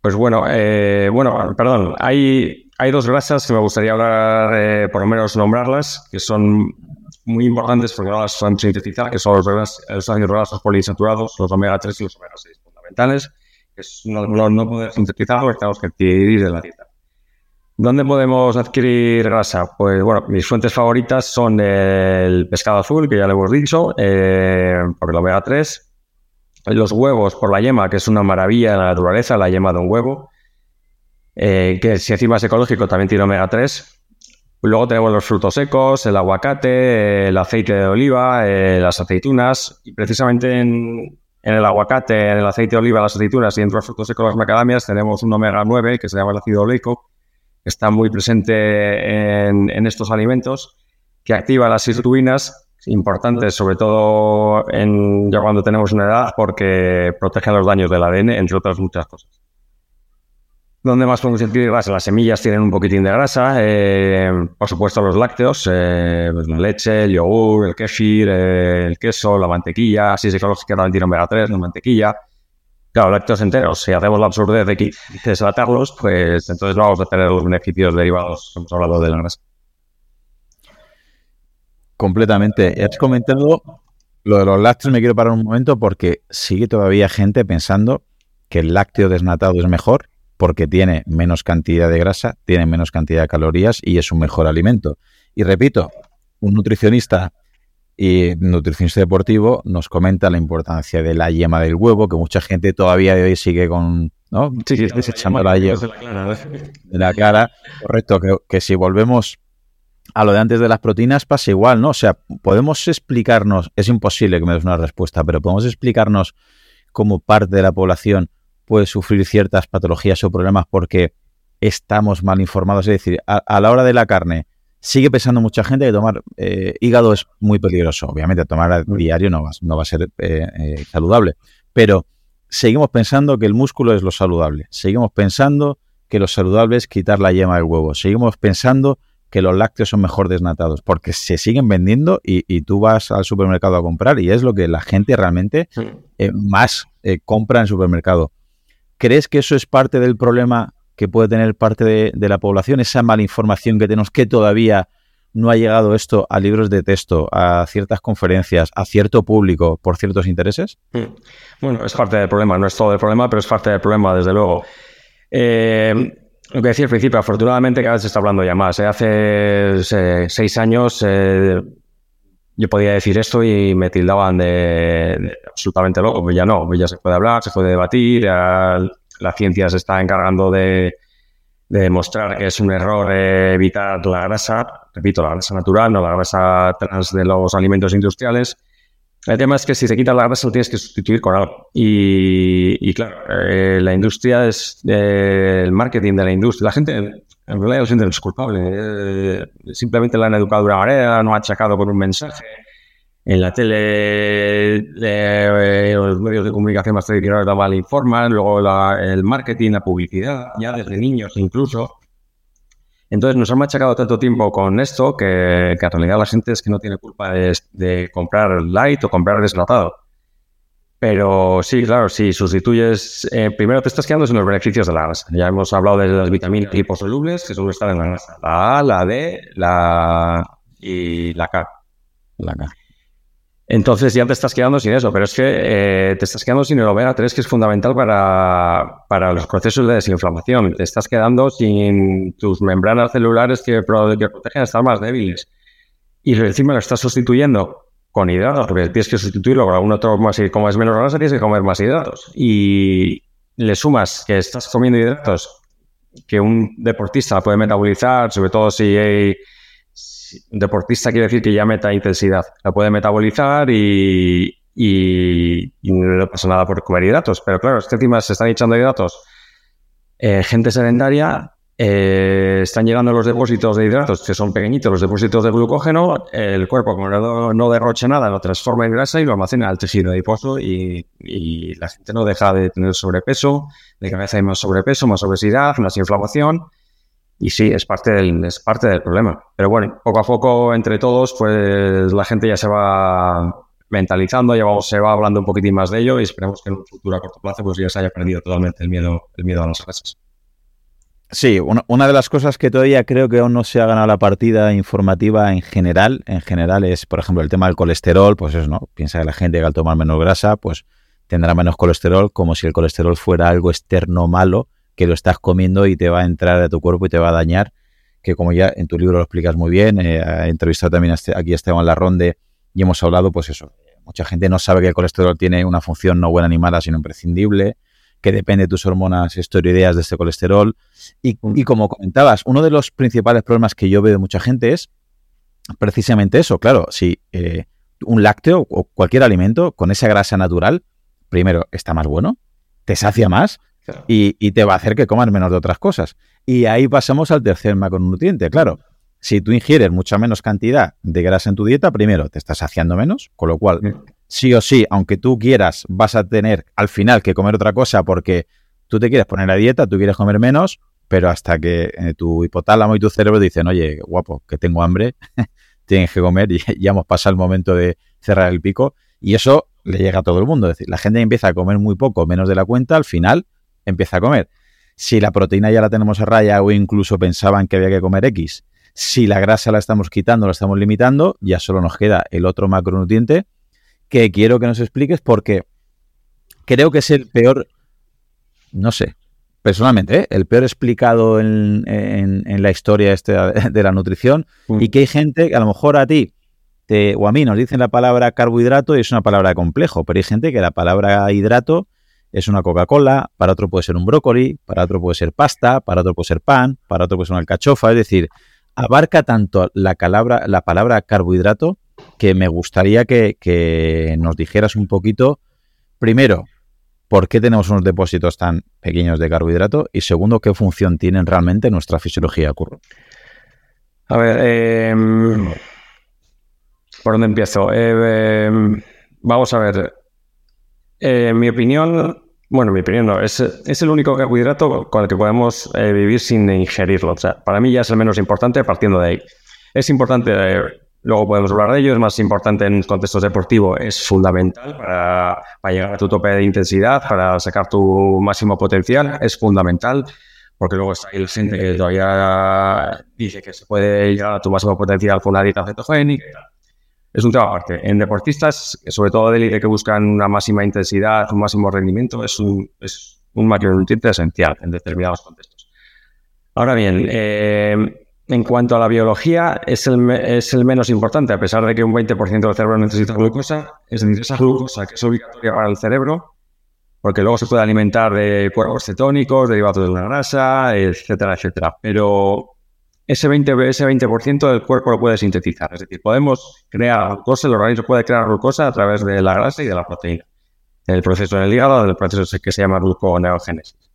pues bueno, eh, bueno, perdón, hay, hay dos grasas que me gustaría hablar, eh, por lo menos nombrarlas, que son muy importantes porque no las han sintetizado, que son los, los ácidos grasos poliinsaturados, los omega 3 y los omega 6 fundamentales, que es no, no poder sintetizar porque tenemos que adquirir de la dieta. ¿Dónde podemos adquirir grasa? Pues bueno, mis fuentes favoritas son el pescado azul, que ya le hemos dicho, eh, por el omega 3, los huevos por la yema, que es una maravilla en la naturaleza, la yema de un huevo, eh, que si encima es ecológico también tiene omega 3. Luego tenemos los frutos secos, el aguacate, el aceite de oliva, eh, las aceitunas. Y precisamente en, el aguacate, en el aceite de oliva, las aceitunas y entre los frutos secos, las macadamias, tenemos un omega 9 que se llama el ácido oleico, que está muy presente en, en estos alimentos, que activa las sirtuinas importantes, sobre todo en, ya cuando tenemos una edad, porque protegen los daños del ADN, entre otras muchas cosas. ¿Dónde más podemos sentir grasa? Las semillas tienen un poquitín de grasa, eh, por supuesto los lácteos, eh, pues la leche, el yogur, el kefir, eh, el queso, la mantequilla, si es ecológica también tiene omega 3, la mantequilla. Claro, lácteos enteros, si hacemos la absurdez de deslatarlos, pues entonces vamos a tener los beneficios derivados, hemos hablado de la grasa. Completamente. Has comentado lo de los lácteos, me quiero parar un momento porque sigue todavía gente pensando que el lácteo desnatado es mejor porque tiene menos cantidad de grasa, tiene menos cantidad de calorías y es un mejor alimento. Y repito, un nutricionista y nutricionista deportivo nos comenta la importancia de la yema del huevo, que mucha gente todavía de hoy sigue con, ¿no? Sí, sí, desechando la, yema de la cara. Correcto, que, que si volvemos a lo de antes de las proteínas pasa igual, ¿no? O sea, podemos explicarnos, es imposible que me des una respuesta, pero podemos explicarnos cómo parte de la población puede sufrir ciertas patologías o problemas porque estamos mal informados. Es decir, a, la hora de la carne, sigue pensando mucha gente que tomar eh, hígado es muy peligroso. Obviamente, tomar a diario no va, no va a ser eh, eh, saludable, pero seguimos pensando que el músculo es lo saludable. Seguimos pensando que lo saludable es quitar la yema del huevo. Seguimos pensando que los lácteos son mejor desnatados, porque se siguen vendiendo y, tú vas al supermercado a comprar y es lo que la gente realmente eh, más eh, compra en supermercado. ¿Crees que eso es parte del problema que puede tener parte de, la población, esa mala información que tenemos, que todavía no ha llegado esto a libros de texto, a ciertas conferencias, a cierto público por ciertos intereses? Bueno, es parte del problema, no es todo el problema, pero es parte del problema, desde luego. Eh, lo que decía al principio, afortunadamente cada vez se está hablando ya más. ¿eh? Hace seis años eh, yo podía decir esto y me tildaban de, absolutamente loco. Pues ya no, pues ya se puede hablar, se puede debatir, la ciencia se está encargando de, demostrar que es un error evitar la grasa, repito, la grasa natural, no la grasa trans de los alimentos industriales. El tema es que si se quita la grasa lo tienes que sustituir con algo. Y, claro, eh, la industria es eh, el marketing de la industria. La gente en realidad lo siente es culpable. Eh, simplemente la han educado una manera, no ha achacado con un mensaje. En la tele, los medios de comunicación más tradicionales mal informan, luego el marketing, la publicidad, ya desde niños incluso. Entonces nos han machacado tanto tiempo con esto que, en realidad la gente es que no tiene culpa de, comprar light o comprar deslatado. Pero sí, claro, si sustituyes, eh, primero te estás quedando sin los beneficios de la grasa. Ya hemos hablado de las vitaminas liposolubles que suelen estar en la grasa. La A, la D, la y la K. La K. Entonces ya te estás quedando sin eso, pero es que eh, te estás quedando sin el omega 3 que es fundamental para, para, los procesos de desinflamación. Te estás quedando sin tus membranas celulares que, que protegen estar más débiles. Y encima lo estás sustituyendo con hidratos, porque tienes que sustituirlo con algún otro más y como es menos grasa tienes que comer más hidratos. Y le sumas que estás comiendo hidratos que un deportista puede metabolizar, sobre todo si hay deportista quiere decir que ya meta intensidad, la puede metabolizar y, no pasa nada por comer hidratos. Pero claro, es que encima se están echando hidratos. Eh, gente sedentaria, eh, están llegando los depósitos de hidratos, que son pequeñitos, los depósitos de glucógeno, el cuerpo, como no, no derrocha nada, lo transforma en grasa y lo almacena al tejido adiposo y, y la gente no deja de tener sobrepeso, de cabeza hay más sobrepeso, más obesidad, más inflamación y sí, es parte, del, es parte del problema. Pero bueno, poco a poco, entre todos, pues la gente ya se va mentalizando, ya vamos, se va hablando un poquitín más de ello y esperemos que en un futuro a corto plazo pues ya se haya perdido totalmente el miedo, el miedo a las grasas. Sí, una, de las cosas que todavía creo que aún no se ha ganado la partida informativa en general, en general es, por ejemplo, el tema del colesterol, pues eso, ¿no? Piensa que la gente que al tomar menos grasa, pues tendrá menos colesterol, como si el colesterol fuera algo externo malo, que lo estás comiendo y te va a entrar a tu cuerpo y te va a dañar, que como ya en tu libro lo explicas muy bien, eh, he entrevistado también este, aquí a Esteban Larronde y hemos hablado, pues eso, mucha gente no sabe que el colesterol tiene una función no buena ni mala, sino imprescindible, que depende de tus hormonas esteroideas de este colesterol. Y, y, como comentabas, uno de los principales problemas que yo veo de mucha gente es precisamente eso. Claro, si eh, un lácteo o cualquier alimento con esa grasa natural, primero, está más bueno, te sacia más, y, te va a hacer que comas menos de otras cosas. Y ahí pasamos al tercer macronutriente. Claro, si tú ingieres mucha menos cantidad de grasa en tu dieta, primero te estás saciando menos, con lo cual, sí o sí, aunque tú quieras, vas a tener al final que comer otra cosa porque tú te quieres poner a dieta, tú quieres comer menos, pero hasta que eh, tu hipotálamo y tu cerebro dicen, oye, guapo, que tengo hambre, (laughs) tienes que comer y (laughs) ya hemos pasado el momento de cerrar el pico. Y eso le llega a todo el mundo. Es decir, la gente empieza a comer muy poco, menos de la cuenta, al final empieza a comer. Si la proteína ya la tenemos a raya o incluso pensaban que había que comer X, si la grasa la estamos quitando, la estamos limitando, ya solo nos queda el otro macronutriente que quiero que nos expliques porque creo que es el peor, no sé, personalmente, ¿eh? el peor explicado en, la historia este de la nutrición mm. y que hay gente que a lo mejor a ti te, o a mí nos dicen la palabra carbohidrato y es una palabra complejo, pero hay gente que la palabra hidrato es una Coca-Cola, para otro puede ser un brócoli, para otro puede ser pasta, para otro puede ser pan, para otro puede ser una alcachofa, es decir, abarca tanto la palabra, la palabra carbohidrato que me gustaría que, nos dijeras un poquito, primero, por qué tenemos unos depósitos tan pequeños de carbohidrato y segundo, qué función tienen realmente en nuestra fisiología, Curro. A ver, em, ¿por dónde empiezo? Eh, em, vamos a ver, eh, en mi opinión, bueno, mi opinión no, es, el único carbohidrato con el que podemos eh, vivir sin ingerirlo. O sea, para mí ya es el menos importante partiendo de ahí. Es importante, eh, luego podemos hablar de ello, es más importante en contextos deportivos, es fundamental para, llegar a tu tope de intensidad, para sacar tu máximo potencial, es fundamental porque luego está ahí la gente que todavía dice que se puede llegar a tu máximo potencial con una dieta cetogénica es un tema aparte. En deportistas, sobre todo de que buscan una máxima intensidad, un máximo rendimiento, es un, es un macronutriente esencial en determinados contextos. Ahora bien, eh, en cuanto a la biología, es el, es el menos importante, a pesar de que un 20% del cerebro necesita glucosa, es decir, esa glucosa que es obligatoria para el cerebro, porque luego se puede alimentar de cuerpos cetónicos, derivados de la grasa, etcétera, etcétera. Pero ese 20%, ese 20 del cuerpo lo puede sintetizar. Es decir, podemos crear glucosa, el organismo puede crear glucosa a través de la grasa y de la proteína. En el proceso del hígado, del proceso que se llama gluconeogénesis.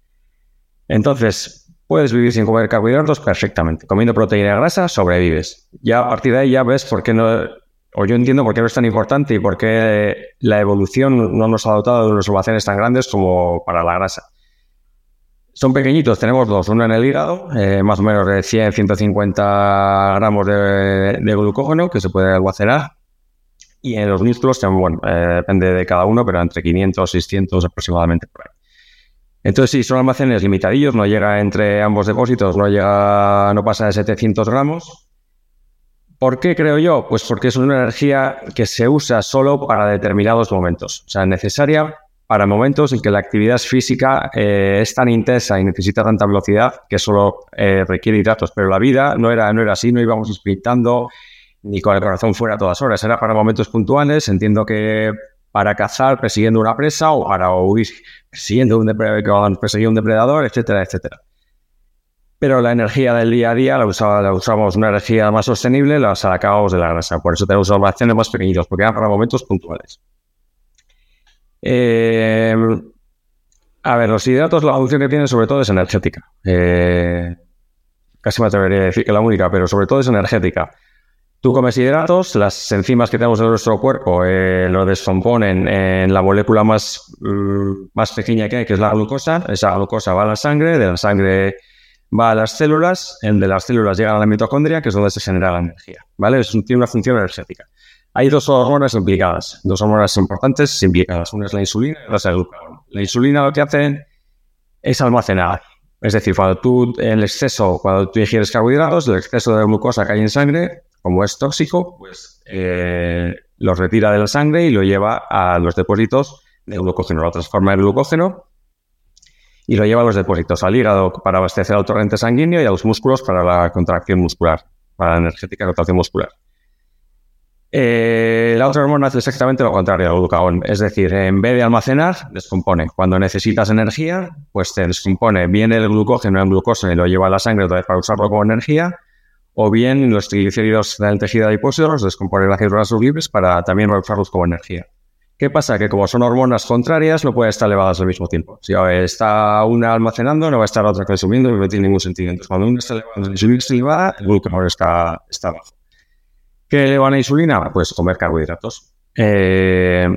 Entonces, puedes vivir sin comer carbohidratos perfectamente. Comiendo proteína y grasa, sobrevives. Ya a partir de ahí ya ves por qué no, o yo entiendo por qué no es tan importante y por qué la evolución no nos ha dotado de unos almacenes tan grandes como para la grasa. Son pequeñitos, tenemos dos, uno en el hígado, eh, más o menos de 100, 150 gramos de, glucógeno que se puede almacenar. Y en los músculos, bueno, eh, depende de cada uno, pero entre 500 600 aproximadamente por ahí. Entonces, sí, son almacenes limitadillos, no llega entre ambos depósitos, no llega, no pasa de 700 gramos. ¿Por qué creo yo? Pues porque es una energía que se usa solo para determinados momentos. O sea, necesaria para momentos en que la actividad física eh, es tan intensa y necesita tanta velocidad que solo eh, requiere hidratos. Pero la vida no era, no era así, no íbamos sprintando ni con el corazón fuera a todas horas. Era para momentos puntuales. Entiendo que para cazar persiguiendo una presa o para huir persiguiendo un, depredador, un depredador, etcétera, etcétera. Pero la energía del día a día la, usamos una energía más sostenible, la sacamos de la grasa. Por eso tenemos almacenes más pequeñitos, porque eran para momentos puntuales. Eh, a ver, los hidratos, la función que tienen sobre todo es energética. Eh, casi me atrevería a decir que la única, pero sobre todo es energética. Tú comes hidratos, las enzimas que tenemos en nuestro cuerpo eh, lo descomponen en la molécula más, mm, más pequeña que hay, que es la glucosa. Esa glucosa va a la sangre, de la sangre va a las células, de las células llega a la mitocondria, que es donde se genera la energía. ¿vale? tiene una función energética. Hay dos hormonas implicadas, dos hormonas importantes implicadas. Una es la insulina y otra es el glucagón. La insulina lo que hace es almacenar. Es decir, cuando tú, el exceso, cuando tú ingieres carbohidratos, el exceso de glucosa que hay en sangre, como es tóxico, pues eh, lo retira de la sangre y lo lleva a los depósitos de glucógeno. Lo transforma en glucógeno y lo lleva a los depósitos, al hígado para abastecer al torrente sanguíneo y a los músculos para la contracción muscular, para la energética contracción muscular. Eh, la otra hormona hace exactamente lo contrario al glucagón. Es decir, en vez de almacenar, descompone. Cuando necesitas energía, pues te descompone bien el glucógeno en glucosa y lo lleva a la sangre otra vez para usarlo como energía. O bien los triglicéridos del tejido adiposo los descomponen las células libres para también usarlos como energía. ¿Qué pasa? Que como son hormonas contrarias, no pueden estar elevadas al mismo tiempo. Si está una almacenando, no va a estar otra consumiendo no tiene ningún sentido. Entonces, cuando una está elevada, el glucagón está, está bajo. ¿Qué elevan a insulina? Pues comer carbohidratos. Eh,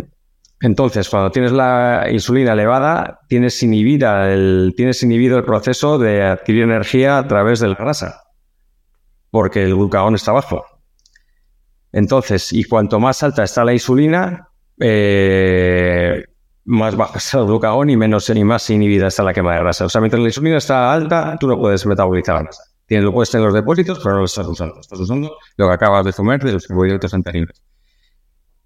entonces, cuando tienes la insulina elevada, tienes, inhibida el, tienes inhibido el proceso de adquirir energía a través de la grasa, porque el glucagón está bajo. Entonces, y cuanto más alta está la insulina, eh, más baja está el glucagón y menos y más inhibida está la quema de grasa. O sea, mientras la insulina está alta, tú no puedes metabolizar la grasa. Tienes, lo puedes tener los depósitos, pero no lo estás usando. Estás usando lo que acabas de comer de los carbohidratos anteriores.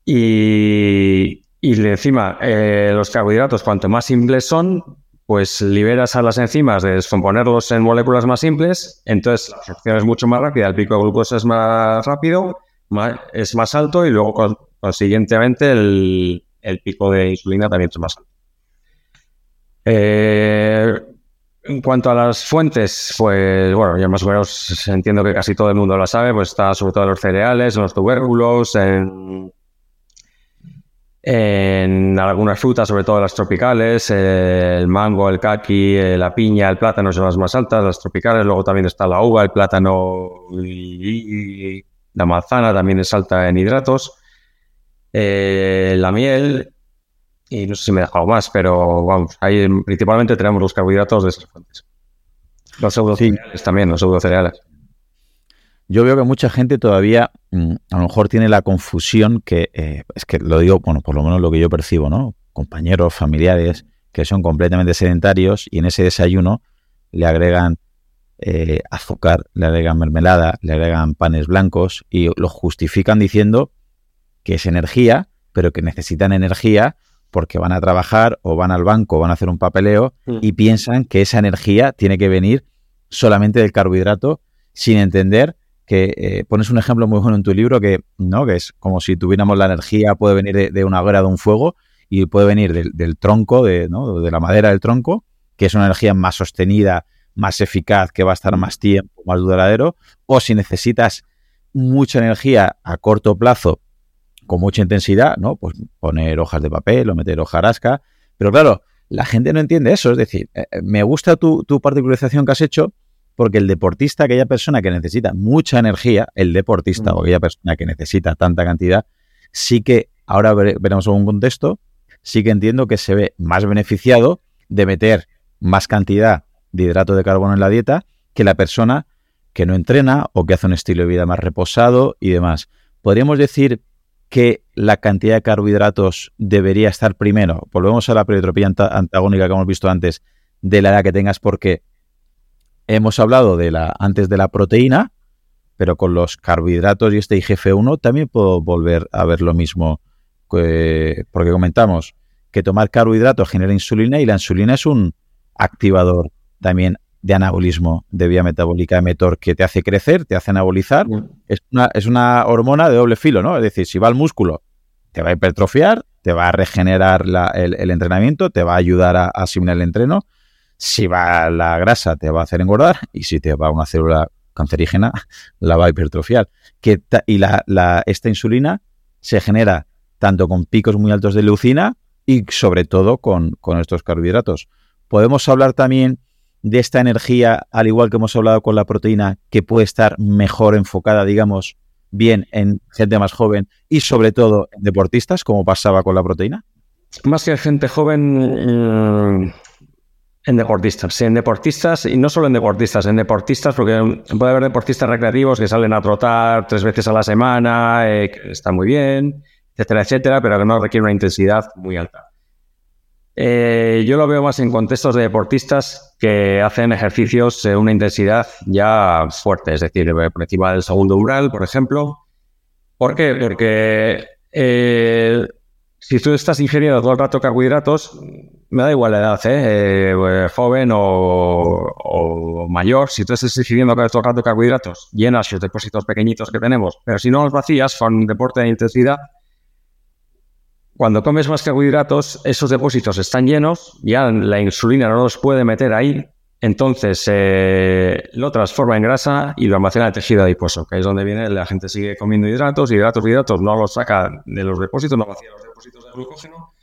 Y, y encima, eh, los carbohidratos, cuanto más simples son, pues liberas a las enzimas de descomponerlos en moléculas más simples, entonces la absorción es mucho más rápida, el pico de glucosa es más rápido, es más alto y luego consiguientemente el, el pico de insulina también es más alto. Eh, en cuanto a las fuentes, pues bueno, ya más o menos entiendo que casi todo el mundo lo sabe, pues está sobre todo en los cereales, en los tubérculos, en, algunas frutas, sobre todo las tropicales, el mango, el kaki, la piña, el plátano son las más altas, las tropicales, luego también está la uva, el plátano y, la manzana también es alta en hidratos, eh, la miel, y no sé si me he dejado más, pero vamos, ahí principalmente tenemos los carbohidratos de esas fuentes. Los pseudocereales también, los pseudocereales. Yo veo que mucha gente todavía mm, a lo mejor tiene la confusión que, eh, es que lo digo, bueno, por lo menos lo que yo percibo, ¿no? Compañeros, familiares que son completamente sedentarios y en ese desayuno le agregan eh, azúcar, le agregan mermelada, le agregan panes blancos y lo justifican diciendo que es energía, pero que necesitan energía porque van a trabajar o van al banco o van a hacer un papeleo mm. y piensan que esa energía tiene que venir solamente del carbohidrato sin entender que eh, pones un ejemplo muy bueno en tu libro que no que es como si tuviéramos la energía puede venir de, una hoguera de un fuego y puede venir del, tronco de, ¿no? de la madera del tronco que es una energía más sostenida más eficaz, que va a estar más tiempo, más duradero, o si necesitas mucha energía a corto plazo con mucha intensidad, ¿no? Pues poner hojas de papel o meter hojarasca. Pero claro, la gente no entiende eso. Es decir, eh, eh, me gusta tu, particularización que has hecho porque el deportista, aquella persona que necesita mucha energía, el deportista o mm. aquella persona que necesita tanta cantidad, sí que, ahora veremos algún contexto, sí que entiendo que se ve más beneficiado de meter más cantidad de hidrato de carbono en la dieta que la persona que no entrena o que hace un estilo de vida más reposado y demás. Podríamos decir que la cantidad de carbohidratos debería estar primero. Volvemos a la periotropía antagónica que hemos visto antes de la edad que tengas porque hemos hablado de la antes de la proteína, pero con los carbohidratos y este IGF-1 también puedo volver a ver lo mismo porque comentamos que tomar carbohidratos genera insulina y la insulina es un activador también de anabolismo de vía metabólica de Metor que te hace crecer, te hace anabolizar. Es, una, es una hormona de doble filo, ¿no? Es decir, si va al músculo, te va a hipertrofiar, te va a regenerar el, entrenamiento, te va a ayudar a, asimilar el entreno. Si va a la grasa, te va a hacer engordar. Y si te va a una célula cancerígena, (laughs) la va a hipertrofiar. Que y la, esta insulina se genera tanto con picos muy altos de leucina y sobre todo con, con estos carbohidratos. Podemos hablar también de esta energía, al igual que hemos hablado con la proteína, que puede estar mejor enfocada, digamos, bien en gente más joven y sobre todo en deportistas, como pasaba con la proteína? Más que en gente joven, mm, en deportistas. Sí, en deportistas, y no solo en deportistas, en deportistas, porque puede haber deportistas recreativos que salen a trotar tres veces a la semana, eh, que está muy bien, etcétera, etcétera, pero que no requiere una intensidad muy alta. Eh, yo lo veo más en contextos de deportistas que hacen ejercicios de una intensidad ya fuerte, es decir, por encima del segundo umbral, por ejemplo. ¿Por qué? Porque eh, si tú estás ingiriendo todo el rato carbohidratos, me da igual la edad, ¿eh? eh joven o, mayor, si tú estás ingiriendo todo el rato carbohidratos, llenas los depósitos pequeñitos que tenemos, pero si no los vacías con deporte de intensidad, cuando comes más carbohidratos, esos depósitos están llenos, ya la insulina no los puede meter ahí, entonces eh, lo transforma en grasa y lo almacena en tejido adiposo, que es donde viene la gente sigue comiendo hidratos, hidratos, hidratos, no los saca de los depósitos, no vacía los depósitos de glucógeno,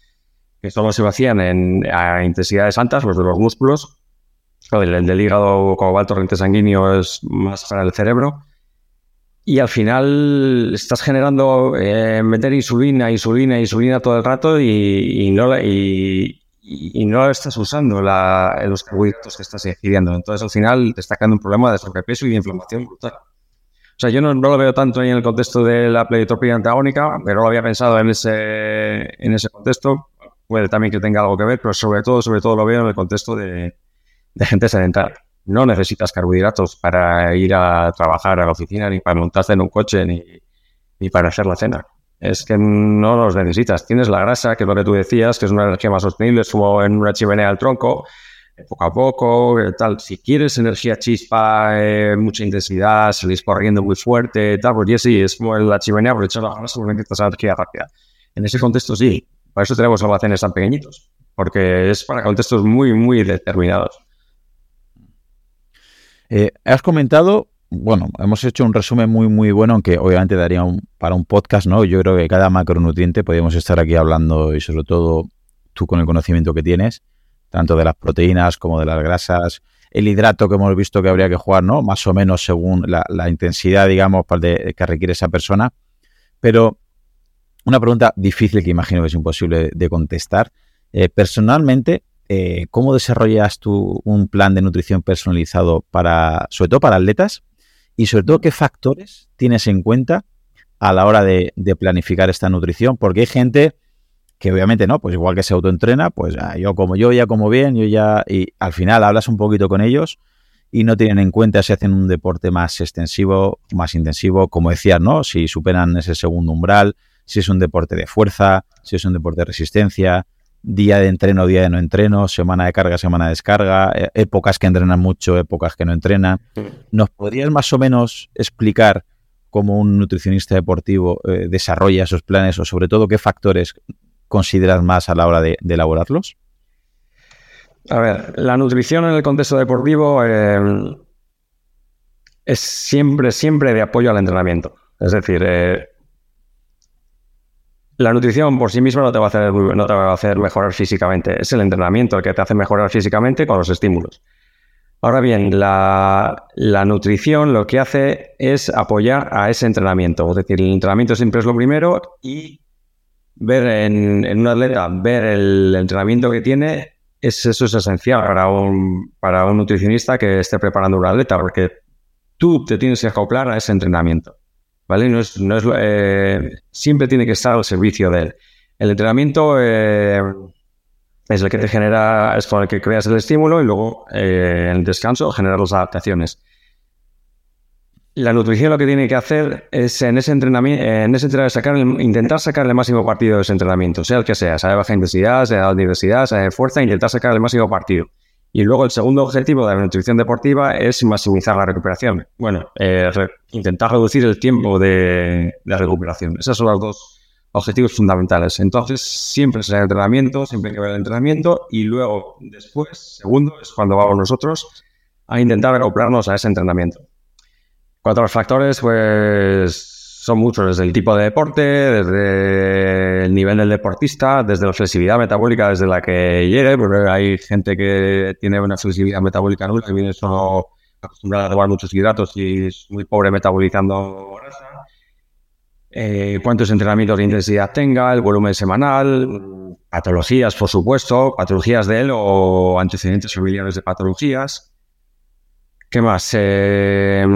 que solo se vacían en, a intensidades altas, los de los músculos. El, del hígado como va el torrente sanguíneo es más para el cerebro y al final estás generando eh, meter insulina, insulina, insulina todo el rato y, no, la, y, no estás usando la, los carbohidratos que estás ingiriendo. Entonces al final te está creando un problema de sobrepeso y de inflamación brutal. O sea, yo no, lo veo tanto en el contexto de la pleiotropía antagónica, pero lo había pensado en ese, en ese contexto. Puede también que tenga algo que ver, pero sobre todo, sobre todo lo veo en el contexto de, de gente sedentaria no necesitas carbohidratos para ir a trabajar a la oficina, ni para montarte en un coche, ni, ni para hacer la cena. Es que no los necesitas. Tienes la grasa, que es lo que tú decías, que es una energía más sostenible, es como en una chimenea al tronco, eh, poco a poco, eh, tal. Si quieres energía chispa, eh, mucha intensidad, salís corriendo muy fuerte, tal, pues sí, es como la chimenea, pero echar la grasa, necesitas energía rápida. En ese contexto sí, por eso tenemos almacenes tan pequeñitos, porque es para contextos muy, muy determinados. Eh, has comentado, bueno, hemos hecho un resumen muy, muy bueno, aunque obviamente daría para un podcast, ¿no? Yo creo que cada macronutriente podríamos estar aquí hablando y sobre todo tú con el conocimiento que tienes, tanto de las proteínas como de las grasas, el hidrato que hemos visto que habría que jugar, ¿no? Más o menos según la, intensidad, digamos, que requiere esa persona. Pero una pregunta difícil que imagino que es imposible de contestar. Eh, personalmente, eh, ¿cómo desarrollas tú un plan de nutrición personalizado para, sobre todo para atletas? Y sobre todo, ¿qué factores tienes en cuenta a la hora de, planificar esta nutrición? Porque hay gente que obviamente no, pues igual que se autoentrena, pues yo como yo ya como bien, yo ya, y al final hablas un poquito con ellos y no tienen en cuenta si hacen un deporte más extensivo, más intensivo, como decías, ¿no? Si superan ese segundo umbral, si es un deporte de fuerza, si es un deporte de resistencia, día de entreno, día de no entreno, semana de carga, semana de descarga, eh, épocas que entrenan mucho, épocas que no entrenan. ¿Nos podrías más o menos explicar cómo un nutricionista deportivo eh, desarrolla esos planes o sobre todo qué factores consideras más a la hora de, elaborarlos? A ver, la nutrición en el contexto deportivo eh, es siempre, siempre de apoyo al entrenamiento. Es decir, eh, la nutrición por sí misma no te, va a hacer, no te va a hacer mejorar físicamente. Es el entrenamiento el que te hace mejorar físicamente con los estímulos. Ahora bien, la, nutrición lo que hace es apoyar a ese entrenamiento. Es decir, el entrenamiento siempre es lo primero y ver en, en un atleta, ver el entrenamiento que tiene, es, eso es esencial para un, para un nutricionista que esté preparando un atleta, porque tú te tienes que acoplar a ese entrenamiento. ¿Vale? No es, no es, eh, siempre tiene que estar al servicio de él. El entrenamiento eh, es el que te genera, es con el que creas el estímulo y luego eh, en el descanso generar las adaptaciones. La nutrición lo que tiene que hacer es en ese entrenamiento, en ese entrenamiento intentar sacar el máximo partido de ese entrenamiento, sea el que sea, sea de baja intensidad, sea de alta intensidad, sea de fuerza, intentar sacar el máximo partido. Y luego el segundo objetivo de la nutrición deportiva es maximizar la recuperación. Bueno, eh, intentar reducir el tiempo de, de recuperación. Esos son los dos objetivos fundamentales. Entonces, siempre es el entrenamiento, siempre hay que ver el entrenamiento y luego, después, segundo, es cuando vamos nosotros a intentar acoplarnos a ese entrenamiento. Cuatro los factores, pues son muchos, desde el tipo de deporte, desde el nivel del deportista, desde la flexibilidad metabólica desde la que llegue, porque hay gente que tiene una flexibilidad metabólica nula, que viene solo acostumbrada a tomar muchos hidratos y es muy pobre metabolizando. Eh, cuántos entrenamientos de intensidad tenga, el volumen semanal, patologías, por supuesto, patologías de él o antecedentes familiares de patologías. ¿Qué más? Eh,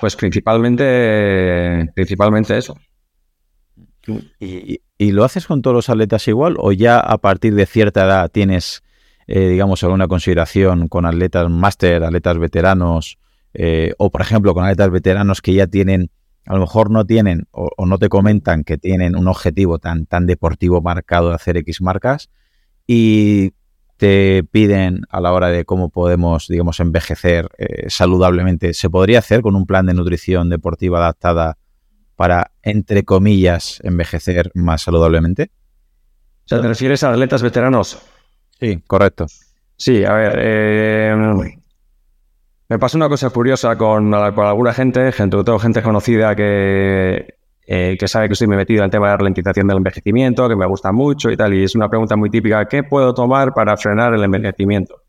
pues principalmente, principalmente eso. ¿Y, lo haces con todos los atletas igual o ya a partir de cierta edad tienes, eh, digamos, alguna consideración con atletas máster, atletas veteranos eh, o, por ejemplo, con atletas veteranos que ya tienen, a lo mejor no tienen o, o, no te comentan que tienen un objetivo tan, tan deportivo marcado de hacer X marcas y te piden a la hora de cómo podemos, digamos, envejecer eh, saludablemente, ¿se podría hacer con un plan de nutrición deportiva adaptada para, entre comillas, envejecer más saludablemente? O sea, ¿te refieres a atletas veteranos? Sí, correcto. Sí, a ver, eh, me pasa una cosa curiosa con, con alguna gente, gente, todo gente conocida que eh, que sabe que estoy metido en el tema de la ralentización del envejecimiento, que me gusta mucho y tal. Y es una pregunta muy típica, ¿qué puedo tomar para frenar el envejecimiento?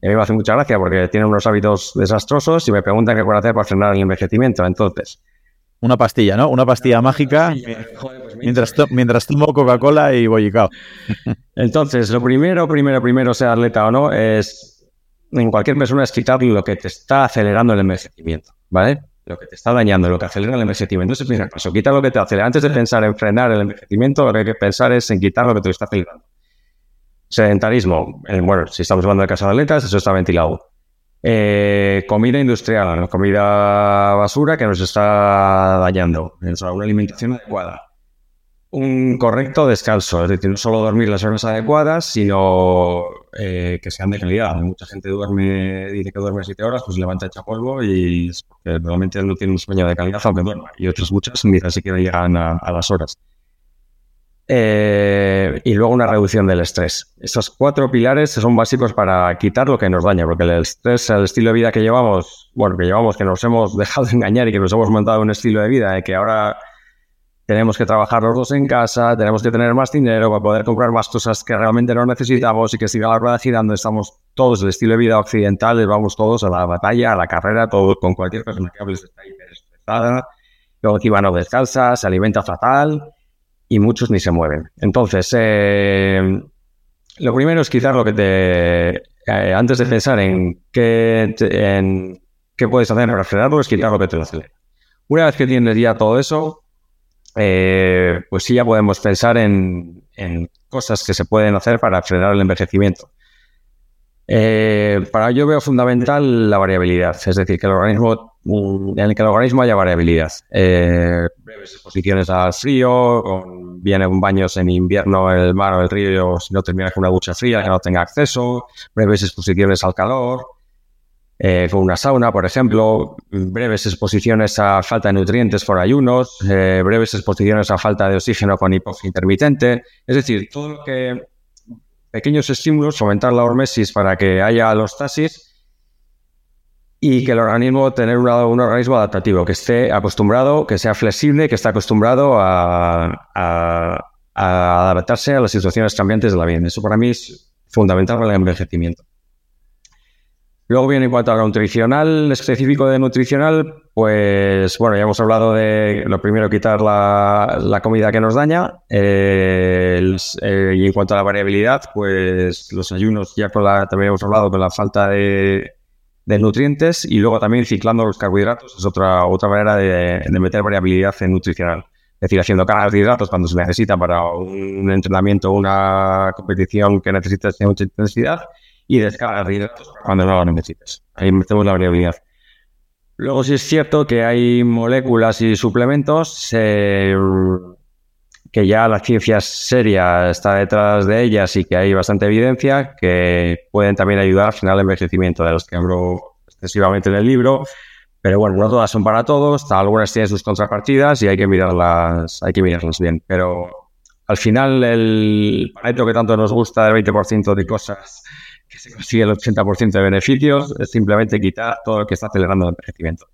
Y a mí me hace mucha gracia porque tienen unos hábitos desastrosos y me preguntan qué puedo hacer para frenar el envejecimiento. Entonces... Una pastilla, ¿no? Una pastilla mágica pues mientras, mientras tomo Coca-Cola y bollicao. (laughs) Entonces, lo primero, primero, primero, sea atleta o no, es en cualquier persona es quitar lo que te está acelerando el envejecimiento, ¿vale? Lo que te está dañando, lo que acelera el envejecimiento. Entonces, mira, eso, quita lo que te acelera. Antes de pensar en frenar el envejecimiento, lo que hay que pensar es en quitar lo que te está acelerando. Sedentarismo. Eh, bueno, si estamos hablando de casa de atletas, eso está ventilado. Eh, comida industrial, comida basura que nos está dañando. Una alimentación adecuada un correcto descanso, es decir, no solo dormir las horas adecuadas, sino eh, que sean de calidad. Mucha gente duerme, dice que duerme siete horas, pues levanta hecha polvo y realmente no tiene un sueño de calidad aunque duerma. Y otras muchas ni siquiera llegan a, las horas. Eh, y luego una reducción del estrés. Estos cuatro pilares son básicos para quitar lo que nos daña, porque el estrés, el estilo de vida que llevamos, bueno, que llevamos, que nos hemos dejado de engañar y que nos hemos montado un estilo de vida, de que ahora tenemos que trabajar los dos en casa, tenemos que tener más dinero para poder comprar más cosas que realmente no necesitamos y que siga la rueda girando. Estamos todos, el estilo de vida occidental, vamos todos a la batalla, a la carrera, todo con cualquier persona que hables está hiperestresada, luego no descansa, se alimenta fatal y muchos ni se mueven. Entonces, eh, lo primero es quitar lo que te... Eh, antes de pensar en qué, en qué puedes hacer para frenarlo, es quitar lo que te acelera. Una vez que tienes ya todo eso, eh, pues sí ya podemos pensar en, cosas que se pueden hacer para frenar el envejecimiento. Eh, para ello veo fundamental la variabilidad, es decir, que el organismo, mm, en el que el organismo haya variabilidad. Eh, breves exposiciones al frío, con, vienen baños en invierno en el mar o el río, si no termina con una ducha fría que no tenga acceso, breves exposiciones al calor, eh, con una sauna, por ejemplo, breves exposiciones a falta de nutrientes por ayunos, eh, breves exposiciones a falta de oxígeno con hipoxia intermitente. Es decir, todo lo que pequeños estímulos, fomentar la hormesis para que haya alostasis y que el organismo tener un, organismo adaptativo, que esté acostumbrado, que sea flexible, que esté acostumbrado a, adaptarse a las situaciones cambiantes de la vida. Eso para mí es fundamental para el envejecimiento. Luego viene en cuanto a lo nutricional, específico de nutricional, pues bueno, ya hemos hablado de lo primero, quitar la, comida que nos daña. Eh, eh, y en cuanto a la variabilidad, pues los ayunos, ya con la, también hemos hablado de la falta de, de nutrientes y luego también ciclando los carbohidratos es otra, otra manera de, meter variabilidad en nutricional. Es decir, haciendo cargas de hidratos cuando se necesita para un entrenamiento o una competición que necesitas de mucha intensidad y descargas de cuando no lo necesites. Ahí metemos la variabilidad. Luego sí es cierto que hay moléculas y suplementos eh, que ya la ciencia seria está detrás de ellas y que hay bastante evidencia que pueden también ayudar al final al envejecimiento, de los que hablo excesivamente en el libro. Pero bueno, no todas son para todos, algunas tienen sus contrapartidas y hay que mirarlas, hay que mirarlas bien. Pero al final el pareto que tanto nos gusta del 20% de cosas que se consigue el 80% de beneficios es simplemente quitar todo lo que está acelerando el envejecimiento.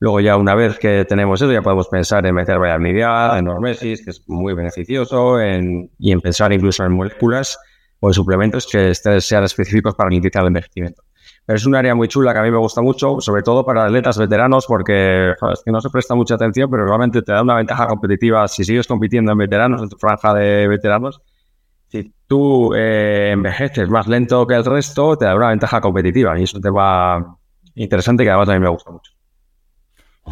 Luego ya una vez que tenemos eso, ya podemos pensar en meter variabilidad, en hormesis, que es muy beneficioso, en, y en pensar incluso en moléculas o en suplementos que sean específicos para iniciar el envejecimiento. Pero es un área muy chula que a mí me gusta mucho, sobre todo para atletas veteranos, porque es que no se presta mucha atención, pero realmente te da una ventaja competitiva si sigues compitiendo en veteranos, en tu franja de veteranos. Si tú eh, envejeces más lento que el resto, te da una ventaja competitiva y es un tema interesante que además mí me gusta mucho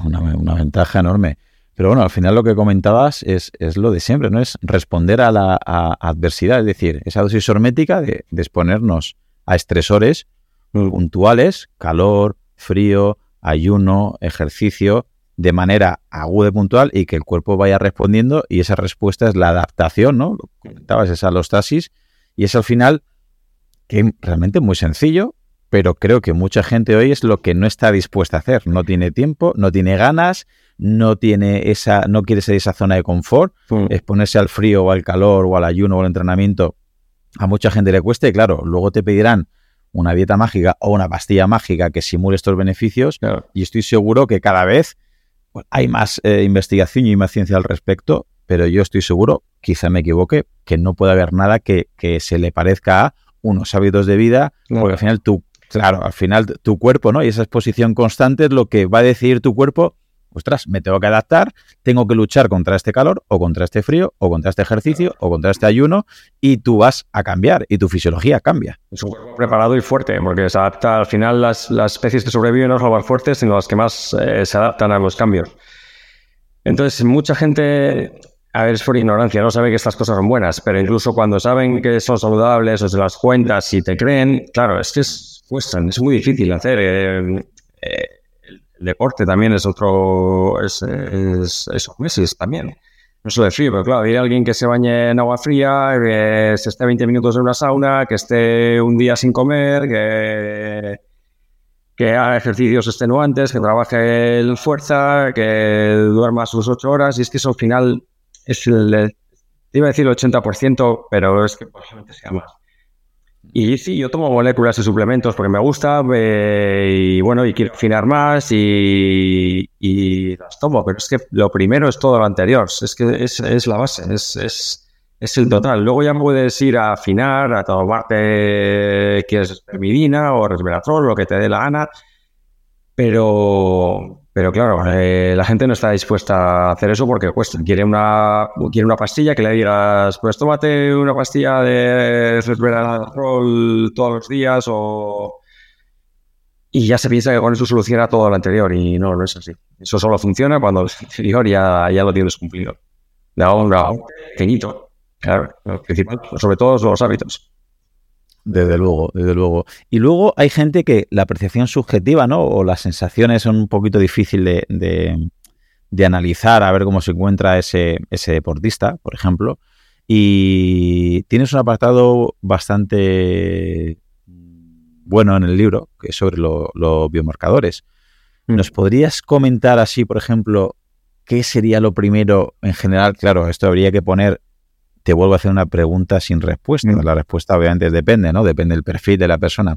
una, ventaja enorme. Pero bueno, al final lo que comentabas es, es lo de siempre, ¿no? Es responder a la adversidad, es decir, esa dosis hormética de, exponernos a estresores puntuales, calor, frío, ayuno, ejercicio, de manera aguda y puntual y que el cuerpo vaya respondiendo y esa respuesta es la adaptación, ¿no? Lo comentabas, esa alostasis y es al final que realmente muy sencillo, pero creo que mucha gente hoy es lo que no está dispuesta a hacer. No tiene tiempo, no tiene ganas, no tiene esa, no quiere ser esa zona de confort, mm. exponerse al frío o al calor o al ayuno o al entrenamiento. A mucha gente le cuesta y claro, luego te pedirán una dieta mágica o una pastilla mágica que simule estos beneficios y estoy seguro que cada vez hay más eh, investigación y más ciencia al respecto, pero yo estoy seguro, quizá me equivoque, que no puede haber nada que, que se le parezca a unos hábitos de vida, porque al final tú Claro, al final tu cuerpo, ¿no? Y esa exposición constante es lo que va a decidir tu cuerpo, ostras, me tengo que adaptar, tengo que luchar contra este calor o contra este frío o contra este ejercicio o contra este ayuno y tú vas a cambiar y tu fisiología cambia. Es un cuerpo preparado y fuerte porque se adapta, al final las, especies que sobreviven no son las más fuertes, sino las que más eh, se adaptan a los cambios. Entonces, mucha gente a ver, es por ignorancia, no sabe que estas cosas son buenas, pero incluso cuando saben que son saludables o se las cuentas y te creen, claro, es que es cuestan, es muy difícil hacer. Eh, eh, deporte también es otro, es, esos meses también. No solo de frío, pero claro, hay alguien que se bañe en agua fría, que se esté 20 minutos en una sauna, que esté un día sin comer, que, que haga ejercicios extenuantes, que trabaje en fuerza, que duerma sus 8 horas, y es que eso al final es el, iba a decir el 80%, pero es que posiblemente sea más. Y sí, yo tomo moléculas y suplementos porque me gusta eh, y bueno, y quiero afinar más y, las tomo, pero es que lo primero es todo lo anterior, es que es, la base, es, es, el total. Luego ya puedes ir a afinar, a tomarte, quieres permidina o resveratrol, lo que te dé la gana, pero, pero claro, eh, la gente no está dispuesta a hacer eso porque cuesta. Quiere una, quiere una pastilla que le digas, pues tómate una pastilla de resveratrol todos los días o... Y ya se piensa que con eso soluciona todo lo anterior y no, no es así. Eso solo funciona cuando el anterior ya, ya lo tienes cumplido. De ahora, pequeñito. Claro, lo principal, sobre todo los hábitos. Desde luego, desde luego. Y luego hay gente que la apreciación subjetiva, ¿no? O las sensaciones son un poquito difícil de, analizar, a ver cómo se encuentra ese, ese deportista, por ejemplo. Y tienes un apartado bastante bueno en el libro, que es sobre los biomarcadores. Mm. ¿Nos podrías comentar así, por ejemplo, qué sería lo primero en general? Claro, esto habría que poner te vuelvo a hacer una pregunta sin respuesta. Mm. La respuesta obviamente depende, ¿no? Depende del perfil de la persona.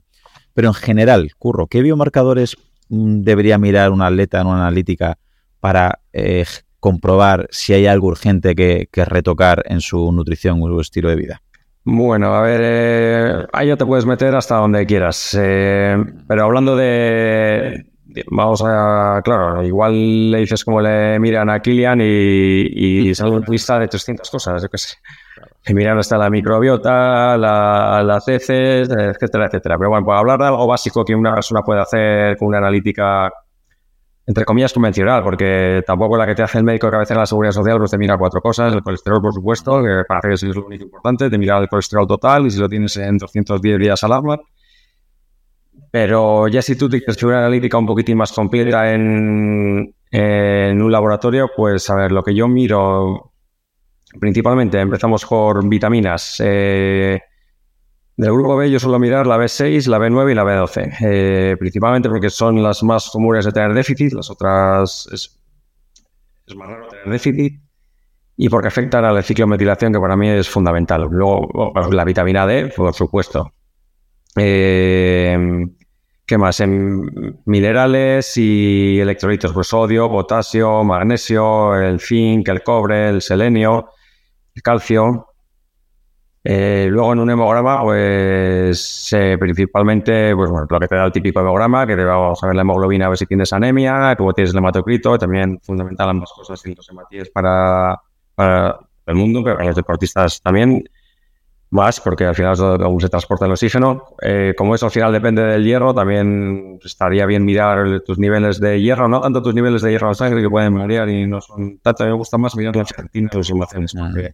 Pero en general, Curro, ¿qué biomarcadores mm, debería mirar un atleta en una analítica para eh, comprobar si hay algo urgente que, retocar en su nutrición o su estilo de vida? Bueno, a ver, eh, ahí ya te puedes meter hasta donde quieras. Eh, pero hablando de, Vamos a. Claro, igual le dices como le miran a Kilian y, y sale una lista de 300 cosas, yo qué sé. Miran hasta la microbiota, la, la CC, etcétera, etcétera. Pero bueno, para hablar de algo básico que una persona puede hacer con una analítica entre comillas, convencional, porque tampoco la que te hace el médico de cabecera de la Seguridad Social, pues te mira cuatro cosas, el colesterol, por supuesto, que para que es lo único importante, te mira el colesterol total y si lo tienes en 210 días al agua. Pero ya si tú tienes una analítica un poquitín más completa en un laboratorio, pues a ver, lo que yo miro, principalmente empezamos por vitaminas. Eh, del grupo B yo suelo mirar la B6, la B9 y la B12, eh, principalmente porque son las más comunes de tener déficit, las otras es, más raro tener déficit y porque afectan al ciclo de metilación que para mí es fundamental. Luego la vitamina D, por supuesto. Eh, ¿Qué más? En minerales y electrolitos, pues sodio, potasio, magnesio, el zinc, el cobre, el selenio, el calcio. Eh, luego en un hemograma, pues principalmente, pues bueno, lo que te da el típico hemograma, que te vamos a ver la hemoglobina a ver si tienes anemia, luego tienes el hematocrito, también fundamental ambas cosas los hematíes para, para el mundo, pero para los deportistas también más, porque al final aún se transporta el oxígeno. Eh, como eso al final depende del hierro, también estaría bien mirar tus niveles de hierro, no tanto tus niveles de hierro en sangre que pueden variar y no son tanto. A mí me gusta más mirar las ferritinas tus emociones, porque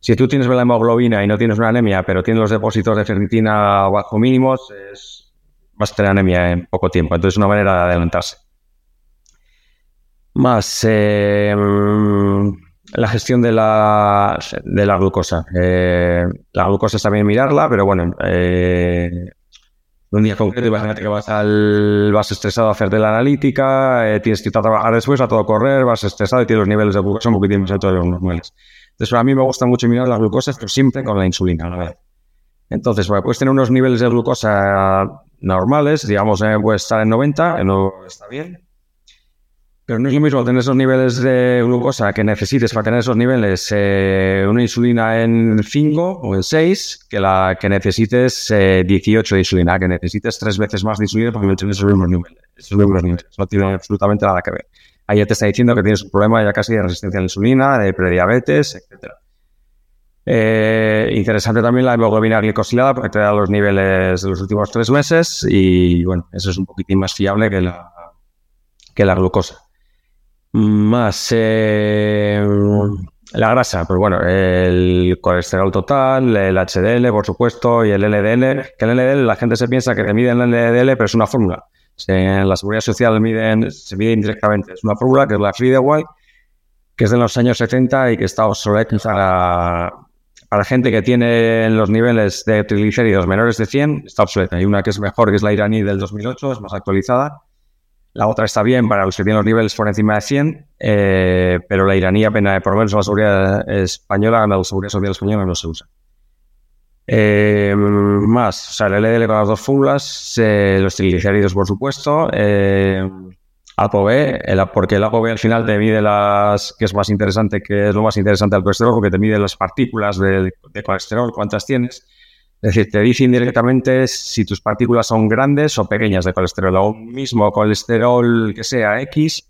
si tú tienes la hemoglobina y no tienes una anemia, pero tienes los depósitos de ferritina bajo mínimos, es, vas a tener anemia en poco tiempo. Entonces es una manera de adelantarse. Más eh, la gestión de la, de la glucosa. Eh, la glucosa está bien mirarla, pero bueno, eh, un día concreto, imagínate que vas, al, vas estresado a hacerte la analítica, tienes que ir a trabajar después, a todo correr, vas estresado y tienes los niveles de glucosa un poquitín más altos de los normales. Entonces, a mí me gusta mucho mirar las glucosas, pero siempre con la insulina, la verdad. Entonces, puedes tener unos niveles de glucosa normales, digamos, eh, puede estar en 90, no está bien. Pero no es lo mismo tener esos niveles de glucosa que necesites para tener esos niveles, eh, una insulina en 5 o en 6, que la que necesites 18 eh, de insulina, que necesites tres veces más de insulina para tener esos mismos niveles. Esos mismos niveles. No tiene absolutamente nada que ver ahí ya te está diciendo que tienes un problema ya casi de resistencia a la insulina, de prediabetes, etc. Eh, interesante también la hemoglobina glicosilada porque te da los niveles de los últimos tres meses y bueno, eso es un poquitín más fiable que la, que la glucosa. Más eh, la grasa, pues bueno, el colesterol total, el HDL, por supuesto, y el LDL. Que el LDL, la gente se piensa que te miden el LDL, pero es una fórmula en la seguridad social miden, se mide indirectamente. Es una fórmula que es la Friedewald, que es de los años 70 y que está obsoleta para, para gente que tiene los niveles de triglicéridos menores de 100, está obsoleta. Hay una que es mejor, que es la iraní del 2008, es más actualizada. La otra está bien para los que tienen los niveles por encima de 100, eh, pero la iraní apenas, por lo menos la seguridad española, la seguridad social española no se usa. Eh, más, o sea, el LDL con las dos fórmulas, los triglicéridos, por supuesto, eh, ApoB, el, porque el ApoB al final te mide las, que es más interesante, que es lo más interesante del colesterol, porque te mide las partículas de, colesterol, cuántas tienes. Es decir, te dice indirectamente si tus partículas son grandes o pequeñas de colesterol. A un mismo colesterol que sea X,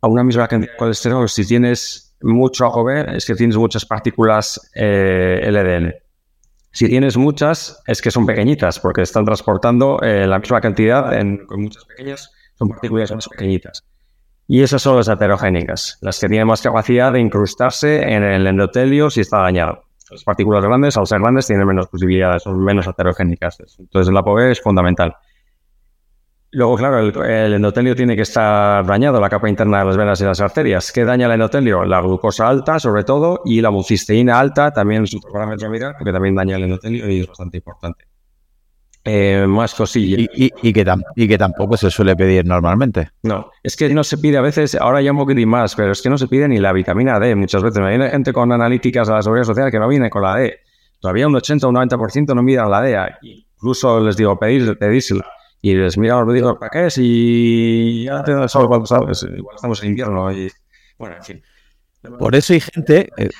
a una misma cantidad de colesterol, si tienes mucho ApoB, es que tienes muchas partículas eh, LDL. Si tienes muchas, es que son pequeñitas, porque están transportando eh, la misma cantidad en, con muchas pequeñas, son partículas más pequeñitas. Y esas son las heterogénicas, las que tienen más capacidad de incrustarse en el endotelio si está dañado. Las partículas grandes, al ser grandes, tienen menos posibilidades, son menos heterogénicas. Entonces, el ApoB es fundamental. Luego, claro, el, endotelio tiene que estar dañado, la capa interna de las venas y las arterias. ¿Qué daña el endotelio? La glucosa alta, sobre todo, y la mucisteína alta también es un parámetro a mirar, porque también daña el endotelio y es bastante importante. Eh, más cosillas. Y, que y que tampoco se suele pedir normalmente. No, es que no se pide a veces, ahora ya un poquitín más, pero es que no se pide ni la vitamina D muchas veces. Me viene gente con analíticas a la seguridad social que no viene con la D. Todavía un 80 o un 90% no miran la D. Incluso les digo, pedir, pedírsela. Y les miro, les digo, ¿para qué? Si ya te das cuando sabes. Igual estamos en invierno y... Bueno, en fin. Por eso hay gente, eh,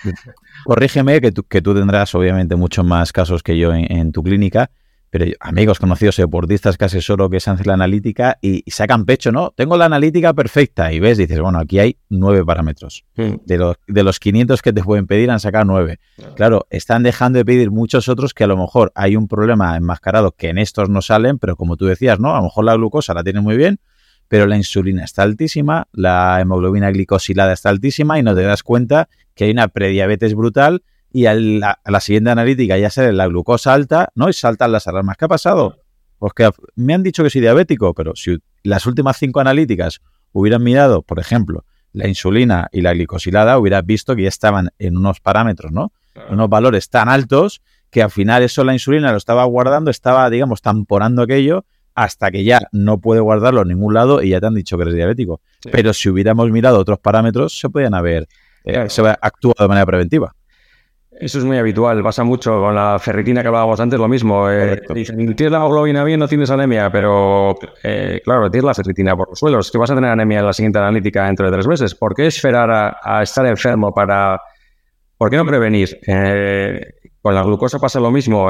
corrígeme, que tú, que tú tendrás obviamente muchos más casos que yo en tu clínica, pero amigos conocidos, deportistas que asesoro que se hacen la analítica y, sacan pecho, ¿no? Tengo la analítica perfecta y ves, dices, bueno, aquí hay nueve parámetros. Hmm. De, los, de los 500 que te pueden pedir han sacado nueve. Claro, están dejando de pedir muchos otros que a lo mejor hay un problema enmascarado que en estos no salen, pero como tú decías, ¿no? A lo mejor la glucosa la tiene muy bien, pero la insulina está altísima, la hemoglobina glicosilada está altísima y no te das cuenta que hay una prediabetes brutal y a la, siguiente analítica ya sale la glucosa alta, ¿no? Y saltan las alarmas. ¿Qué ha pasado? Pues que me han dicho que soy diabético, pero si las últimas cinco analíticas hubieran mirado, por ejemplo, la insulina y la glicosilada, hubieras visto que ya estaban en unos parámetros, ¿no? Unos valores tan altos que al final eso la insulina lo estaba guardando, estaba, digamos, tamporando aquello hasta que ya no puede guardarlo en ningún lado y ya te han dicho que eres diabético. Pero si hubiéramos mirado otros parámetros, se podían haber eh, se actuado de manera preventiva. Eso es muy habitual, pasa mucho con la ferritina que hablábamos antes, lo mismo. Eh, tienes la hemoglobina bien, no tienes anemia, pero eh, claro, tienes la ferritina por los suelos, que vas a tener anemia en la siguiente analítica dentro de tres meses. ¿Por qué esperar a, estar enfermo para... ¿Por qué no prevenir? Eh, con la glucosa pasa lo mismo.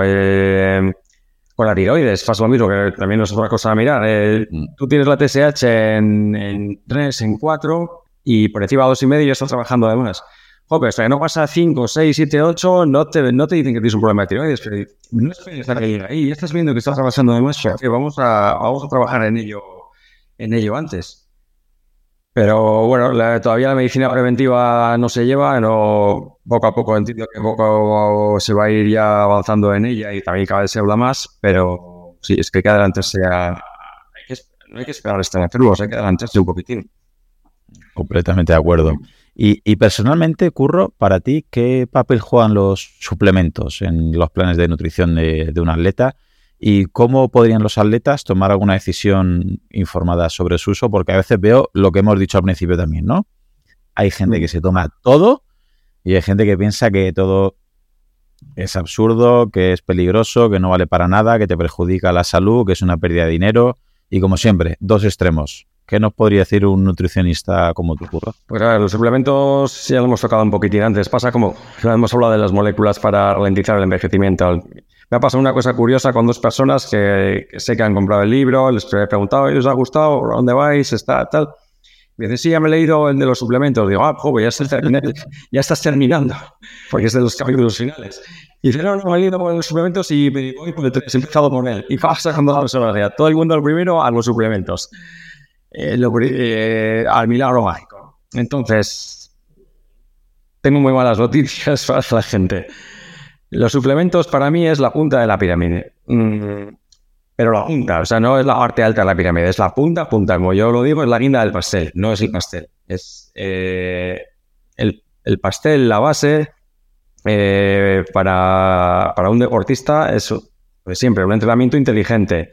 con la tiroides pasa lo mismo, que también es otra cosa a mirar. Mm. tú tienes la TSH en, en 3, en 4 y por encima de 2,5 y ya estás trabajando además. Joder, hasta que no pasa 5, 6, 7, 8, no te, no te dicen que tienes un problema de tiroides. Pero no esperes a que ahí. Ya estás viendo que estás avanzando demasiado. Que vamos a, vamos a trabajar en ello, en ello antes. Pero bueno, todavía la medicina preventiva no se lleva, poco a poco entiendo que poco se va a ir ya avanzando en ella y también cada vez se habla más, pero sí, es que hay que adelantarse a... no hay que esperar a estar enfermos, hay que adelantarse un poquitín. Completamente de acuerdo. Y, personalmente, Curro, para ti, ¿qué papel juegan los suplementos en los planes de nutrición de, un atleta? ¿Y cómo podrían los atletas tomar alguna decisión informada sobre su uso? Porque a veces veo lo que hemos dicho al principio también, ¿no? Hay gente que mm. se toma todo y hay gente que piensa que todo es absurdo, que es peligroso, que no vale para nada, que te perjudica la salud, que es una pérdida de dinero. Y como siempre, dos extremos. ¿Qué nos podría decir un nutricionista como tú, Curro? Pues a ver, los suplementos ya lo hemos tocado un poquitín antes. Pasa como, hemos hablado de las moléculas para ralentizar el envejecimiento. Me ha pasado una cosa curiosa con dos personas que, sé que han comprado el libro, les he preguntado, ¿les ha gustado? ¿A dónde vais? ¿Está tal? Me dicen, sí, ya me he leído el de los suplementos. Digo, ah, joder, ya, estás, ya estás terminando, porque es de los capítulos finales. Y dice, no, no, me he leído los suplementos y me voy por el 3, he empezado con él. Y pasa con dos personas, ya, todo el mundo al primero a los suplementos. Eh, eh, al milagro mágico. Entonces, tengo muy malas (laughs) noticias para la gente. Los suplementos para mí es la punta de la pirámide. Mm, pero la punta, o sea, no es la parte alta de la pirámide, es la punta, punta, como yo lo digo, es la guinda del pastel, no es el pastel. Es eh, el, pastel, la base, para, para, un deportista es pues siempre un entrenamiento inteligente,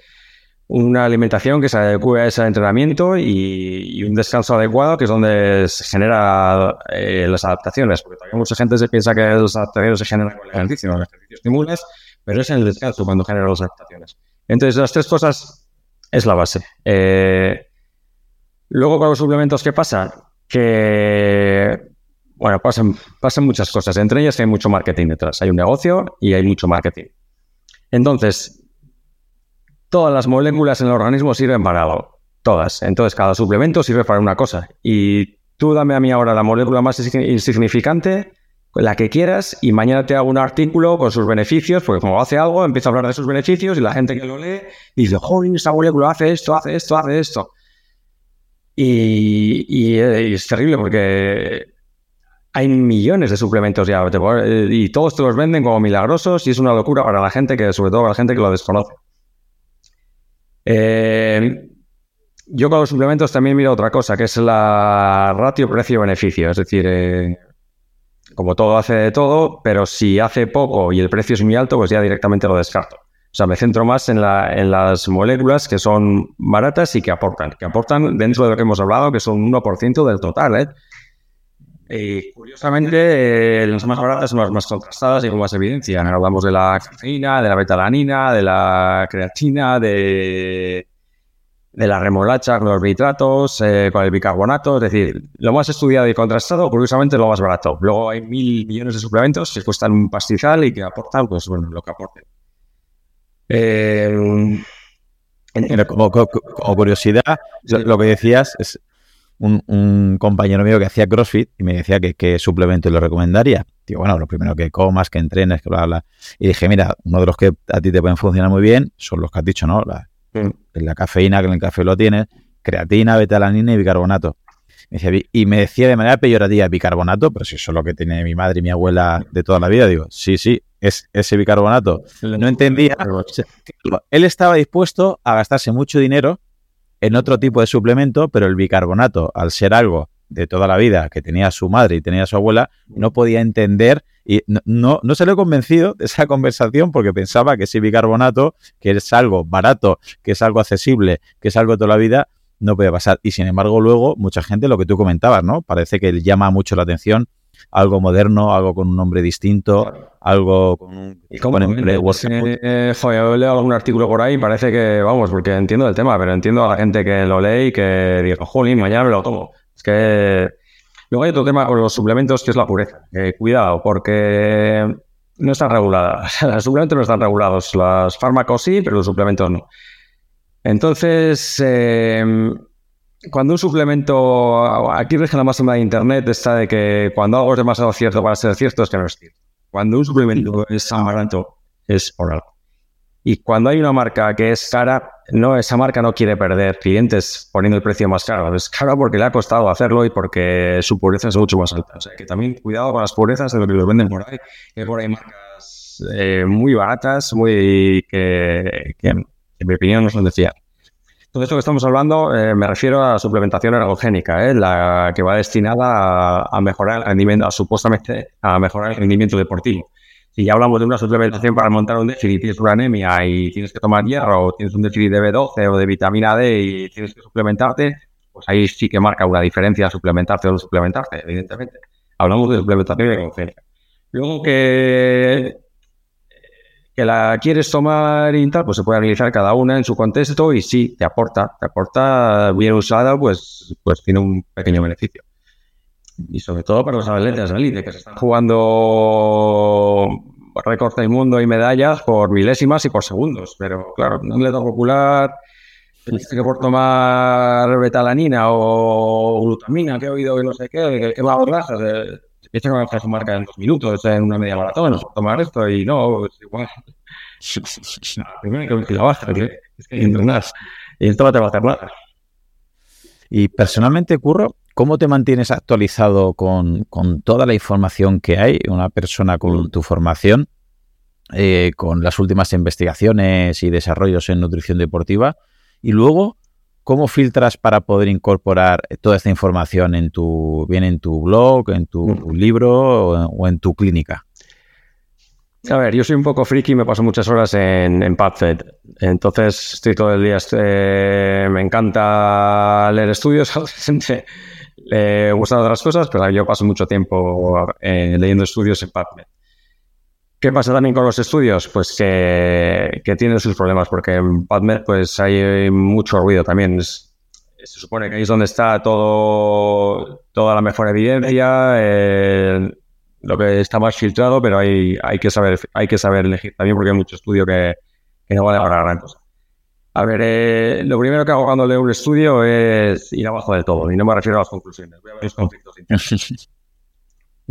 una alimentación que se adecue a ese entrenamiento y, un descanso adecuado, que es donde se generan eh, las adaptaciones. Porque todavía mucha gente se piensa que las adaptaciones se generan con el ejercicio, el ejercicio estimulas, pero es en el descanso cuando generan las adaptaciones. Entonces, las tres cosas es la base. Eh, luego, con los suplementos, ¿qué pasa? Que, bueno, pasan, pasan muchas cosas. Entre ellas hay mucho marketing detrás. Hay un negocio y hay mucho marketing. Entonces, todas las moléculas en el organismo sirven para algo. Todas. Entonces, cada suplemento sirve para una cosa. Y tú dame a mí ahora la molécula más insignificante, la que quieras, y mañana te hago un artículo con sus beneficios, porque como hace algo, empieza a hablar de sus beneficios y la gente que lo lee dice, joder, esta molécula hace esto, hace esto, hace esto. Y, y, es terrible porque hay millones de suplementos ya y todos te los venden como milagrosos y es una locura para la gente que, sobre todo para la gente que lo desconoce. Eh, yo con los suplementos también miro otra cosa, que es la ratio precio-beneficio. Es decir, eh, como todo hace de todo, pero si hace poco y el precio es muy alto, pues ya directamente lo descarto. O sea, me centro más en, la, en las moléculas que son baratas y que aportan, que aportan dentro de lo que hemos hablado, que son un 1% del total. ¿eh? Y curiosamente, eh, las más baratas son las más contrastadas y con más evidencia. Hablamos de la cafeína, de la betalanina, de la creatina, de, de la remolacha con los nitratos, eh, con el bicarbonato. Es decir, lo más estudiado y contrastado, curiosamente, lo más barato. Luego hay mil millones de suplementos que cuestan un pastizal y que aportan, pues bueno, lo que aporten. Eh, como, curiosidad, lo que decías es un, compañero mío que hacía CrossFit y me decía que qué suplemento le recomendaría. Digo, bueno, lo primero que comas, que entrenes, que bla, bla. Y dije, mira, uno de los que a ti te pueden funcionar muy bien son los que has dicho, ¿no? La, la cafeína, que en el café lo tienes, creatina, betalanina y bicarbonato. y me decía de manera peyorativa bicarbonato, pero si eso es lo que tiene mi madre y mi abuela de toda la vida, digo, sí, sí, es ese bicarbonato. No entendía. (laughs) Él estaba dispuesto a gastarse mucho dinero en otro tipo de suplemento, pero el bicarbonato, al ser algo de toda la vida que tenía su madre y tenía su abuela, no podía entender y no, no, se le he convencido de esa (laughs) conversación porque pensaba que ese bicarbonato, que es algo barato, que es algo accesible, que es algo de toda la vida, no puede pasar. Y sin embargo, luego, mucha gente, lo que tú comentabas, ¿no? Parece que llama mucho la atención algo moderno, algo con un nombre distinto, algo con un... ¿Y cómo eh, joder, leo algún artículo por ahí parece que, vamos, porque entiendo el tema, pero entiendo a la gente que lo lee y que diga, jolín, mañana me lo tomo. Es que... Luego hay otro tema con los suplementos que es la pureza. cuidado, porque no están reguladas. (laughs) los suplementos no están regulados. Los fármacos sí, pero los suplementos no. Entonces, eh, cuando un suplemento, aquí rige la máxima de Internet, está de que cuando algo es demasiado cierto para ser cierto, es que no es cierto. Cuando un suplemento es amaranto, es por algo. Y cuando hay una marca que es cara, no, esa marca no quiere perder clientes poniendo el precio más caro. Es caro porque le ha costado hacerlo y porque su pureza es mucho más alta. O sea, que también cuidado con las purezas de lo que los venden por ahí. Que por ahí marcas eh, muy baratas, muy que, en mi opinión no son de fiar. Todo esto que estamos hablando eh, me refiero a suplementación ergogénica, eh, la que va destinada a, mejorar el rendimiento, supuestamente a mejorar el rendimiento deportivo. Si ya hablamos de una suplementación para montar un déficit, tienes una anemia y tienes que tomar hierro, o tienes un déficit de B12 o de vitamina D y tienes que suplementarte, pues ahí sí que marca una diferencia suplementarte o no suplementarte, evidentemente. Hablamos de suplementación ergogénica. Luego que la quieres tomar y tal, pues se puede analizar cada una en su contexto y sí, te aporta, te aporta bien usada, pues, pues tiene un pequeño beneficio. Y sobre todo para los atletas élite que se están jugando récords del mundo y medallas por milésimas y por segundos. Pero claro, no le da popular que por tomar betalanina o glutamina, que he oído que no sé qué, que, va a bajas, Piensa que va a su marca en dos minutos, en una media maratón, tomar esto y no, es igual. (laughs) Primero que la baja, es que entrenas y esto no te va a hacer nada. Y personalmente, Curro, ¿cómo te mantienes actualizado con, con toda la información que hay? Una persona con tu formación, eh, con las últimas investigaciones y desarrollos en nutrición deportiva. Y luego, ¿Cómo filtras para poder incorporar toda esta información en tu, bien en tu blog, en tu mm. libro o, en tu clínica? A ver, yo soy un poco friki me paso muchas horas en, en PubFed. Entonces estoy todo el día, este, me encanta leer estudios, (laughs) a gente le gustan otras cosas, pero yo paso mucho tiempo eh, leyendo estudios en PubMed. ¿Qué pasa también con los estudios? Pues que, tienen sus problemas, porque en PubMed pues hay mucho ruido también. se supone que ahí es donde está todo, toda la mejor evidencia, eh, lo que está más filtrado, pero hay, hay, que saber, hay que saber elegir también porque hay mucho estudio que, no vale para gran cosa. A ver, eh, lo primero que hago cuando leo un estudio es ir abajo de todo, y no me refiero a las conclusiones, voy a ver los conflictos (laughs)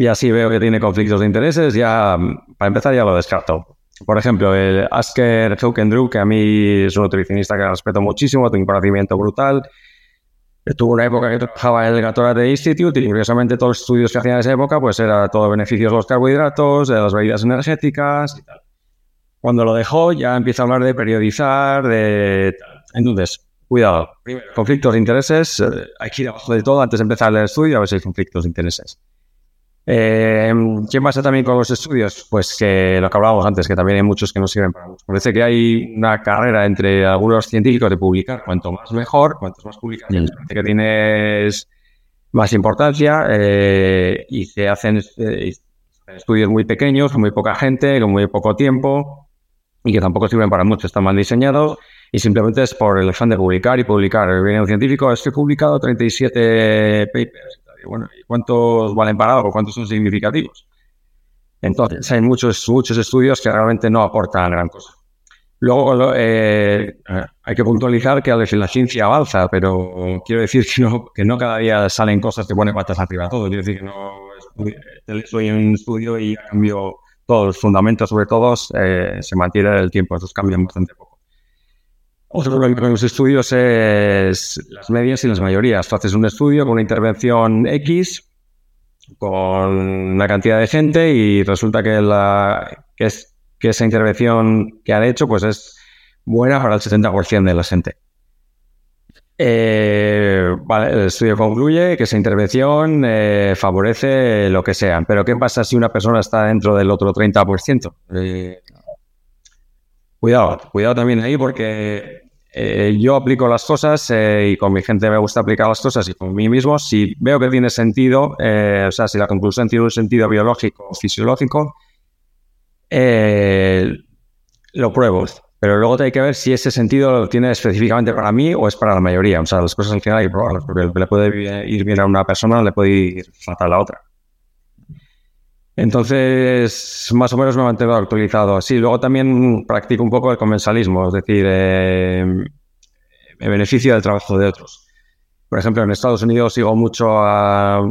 y así veo que tiene conflictos de intereses, ya para empezar ya lo descarto. Por ejemplo, el Asker Drew, que a mí es un nutricionista que respeto muchísimo, tiene un conocimiento brutal. Tuvo una época que trabajaba en el Gatorade Institute y curiosamente todos los estudios que hacía en esa época pues era todo beneficios de los carbohidratos, de las bebidas energéticas. Cuando lo dejó ya empieza a hablar de periodizar, de... Entonces, cuidado. Conflictos de intereses. Eh, hay que ir abajo de todo antes de empezar el estudio a ver si hay conflictos de intereses. Eh, ¿Qué pasa también con los estudios? Pues que lo que hablábamos antes, que también hay muchos que no sirven para mucho. Parece que hay una carrera entre algunos científicos de publicar, cuanto más mejor, cuantos más publicaciones, parece que tienes más importancia eh, y se hacen eh, estudios muy pequeños, con muy poca gente, con muy poco tiempo y que tampoco sirven para mucho, están mal diseñados y simplemente es por el afán de publicar y publicar. Viene un científico, es que he publicado 37 papers. Bueno, ¿y cuántos valen para algo? ¿Cuántos son significativos? Entonces, hay muchos, muchos estudios que realmente no aportan gran cosa. Luego, eh, hay que puntualizar que la ciencia avanza, pero quiero decir que no, que no cada día salen cosas que ponen patas arriba todo. Quiero decir que no soy un estudio y cambio todos los fundamentos sobre todos eh, se mantiene el tiempo, esos cambian bastante poco. Otro problema con los estudios es las medias y las mayorías. Tú haces un estudio con una intervención X, con una cantidad de gente y resulta que, la, que, es, que esa intervención que han hecho pues es buena para el 70% de la gente. Eh, vale, el estudio concluye que esa intervención eh, favorece lo que sea. Pero ¿qué pasa si una persona está dentro del otro 30%? Eh, cuidado, cuidado también ahí porque eh, yo aplico las cosas eh, y con mi gente me gusta aplicar las cosas y con mí mismo, si veo que tiene sentido, eh, o sea, si la conclusión tiene un sentido biológico o fisiológico, lo pruebo. Pero luego hay que ver si ese sentido lo tiene específicamente para mí o es para la mayoría. O sea, las cosas al final hay que probarlas, porque le puede ir bien a una persona, le puede ir fatal a la otra. Entonces, más o menos me mantengo actualizado. Sí, luego también practico un poco el comensalismo, es decir, eh, me beneficio del trabajo de otros. Por ejemplo, en Estados Unidos sigo mucho a,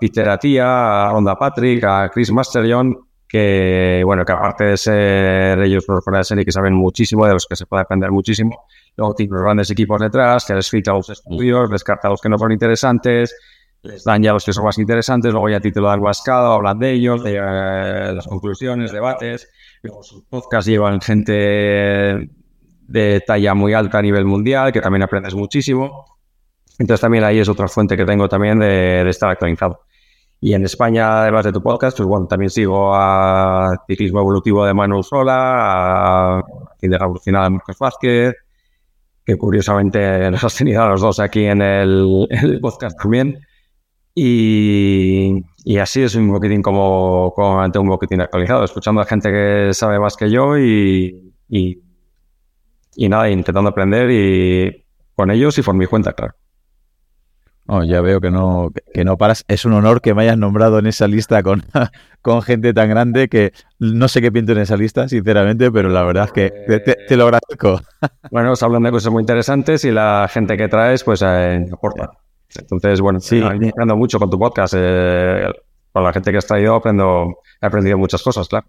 Peter Atia, a Ronda Patrick, a Chris Masterjohn, que, bueno, que aparte de ser ellos los de serie que saben muchísimo, de los que se puede aprender muchísimo, luego tienen los grandes equipos detrás, que les filtra los estudios, descarta los que no son interesantes, les dan ya los que son más interesantes, luego ya a título de albascado hablan de ellos, de eh, las conclusiones, debates. Luego sus podcasts llevan gente de talla muy alta a nivel mundial, que también aprendes muchísimo. Entonces también ahí es otra fuente que tengo también de, estar actualizado. Y en España, además de tu podcast, pues bueno, también sigo a Ciclismo Evolutivo de Manuel Sola, a Fin de Revolucionar de Marcos Vázquez, que curiosamente nos has tenido a los dos aquí en el podcast también. Y, así es un poquitín como, como ante un poquitín actualizado, escuchando a gente que sabe más que yo y, y, nada, intentando aprender y con ellos y por mi cuenta, claro. Oh, ya veo que no, que no paras. Es un honor que me hayas nombrado en esa lista con, (laughs) con gente tan grande que no sé qué pinto en esa lista, sinceramente, pero la verdad es que te, lo agradezco. (laughs) Bueno, os hablan de cosas muy interesantes y la gente que traes, pues eh, aporta. Entonces, bueno, sí, aprendo mucho con tu podcast. Eh, con la gente que has traído aprendo, he aprendido muchas cosas, claro.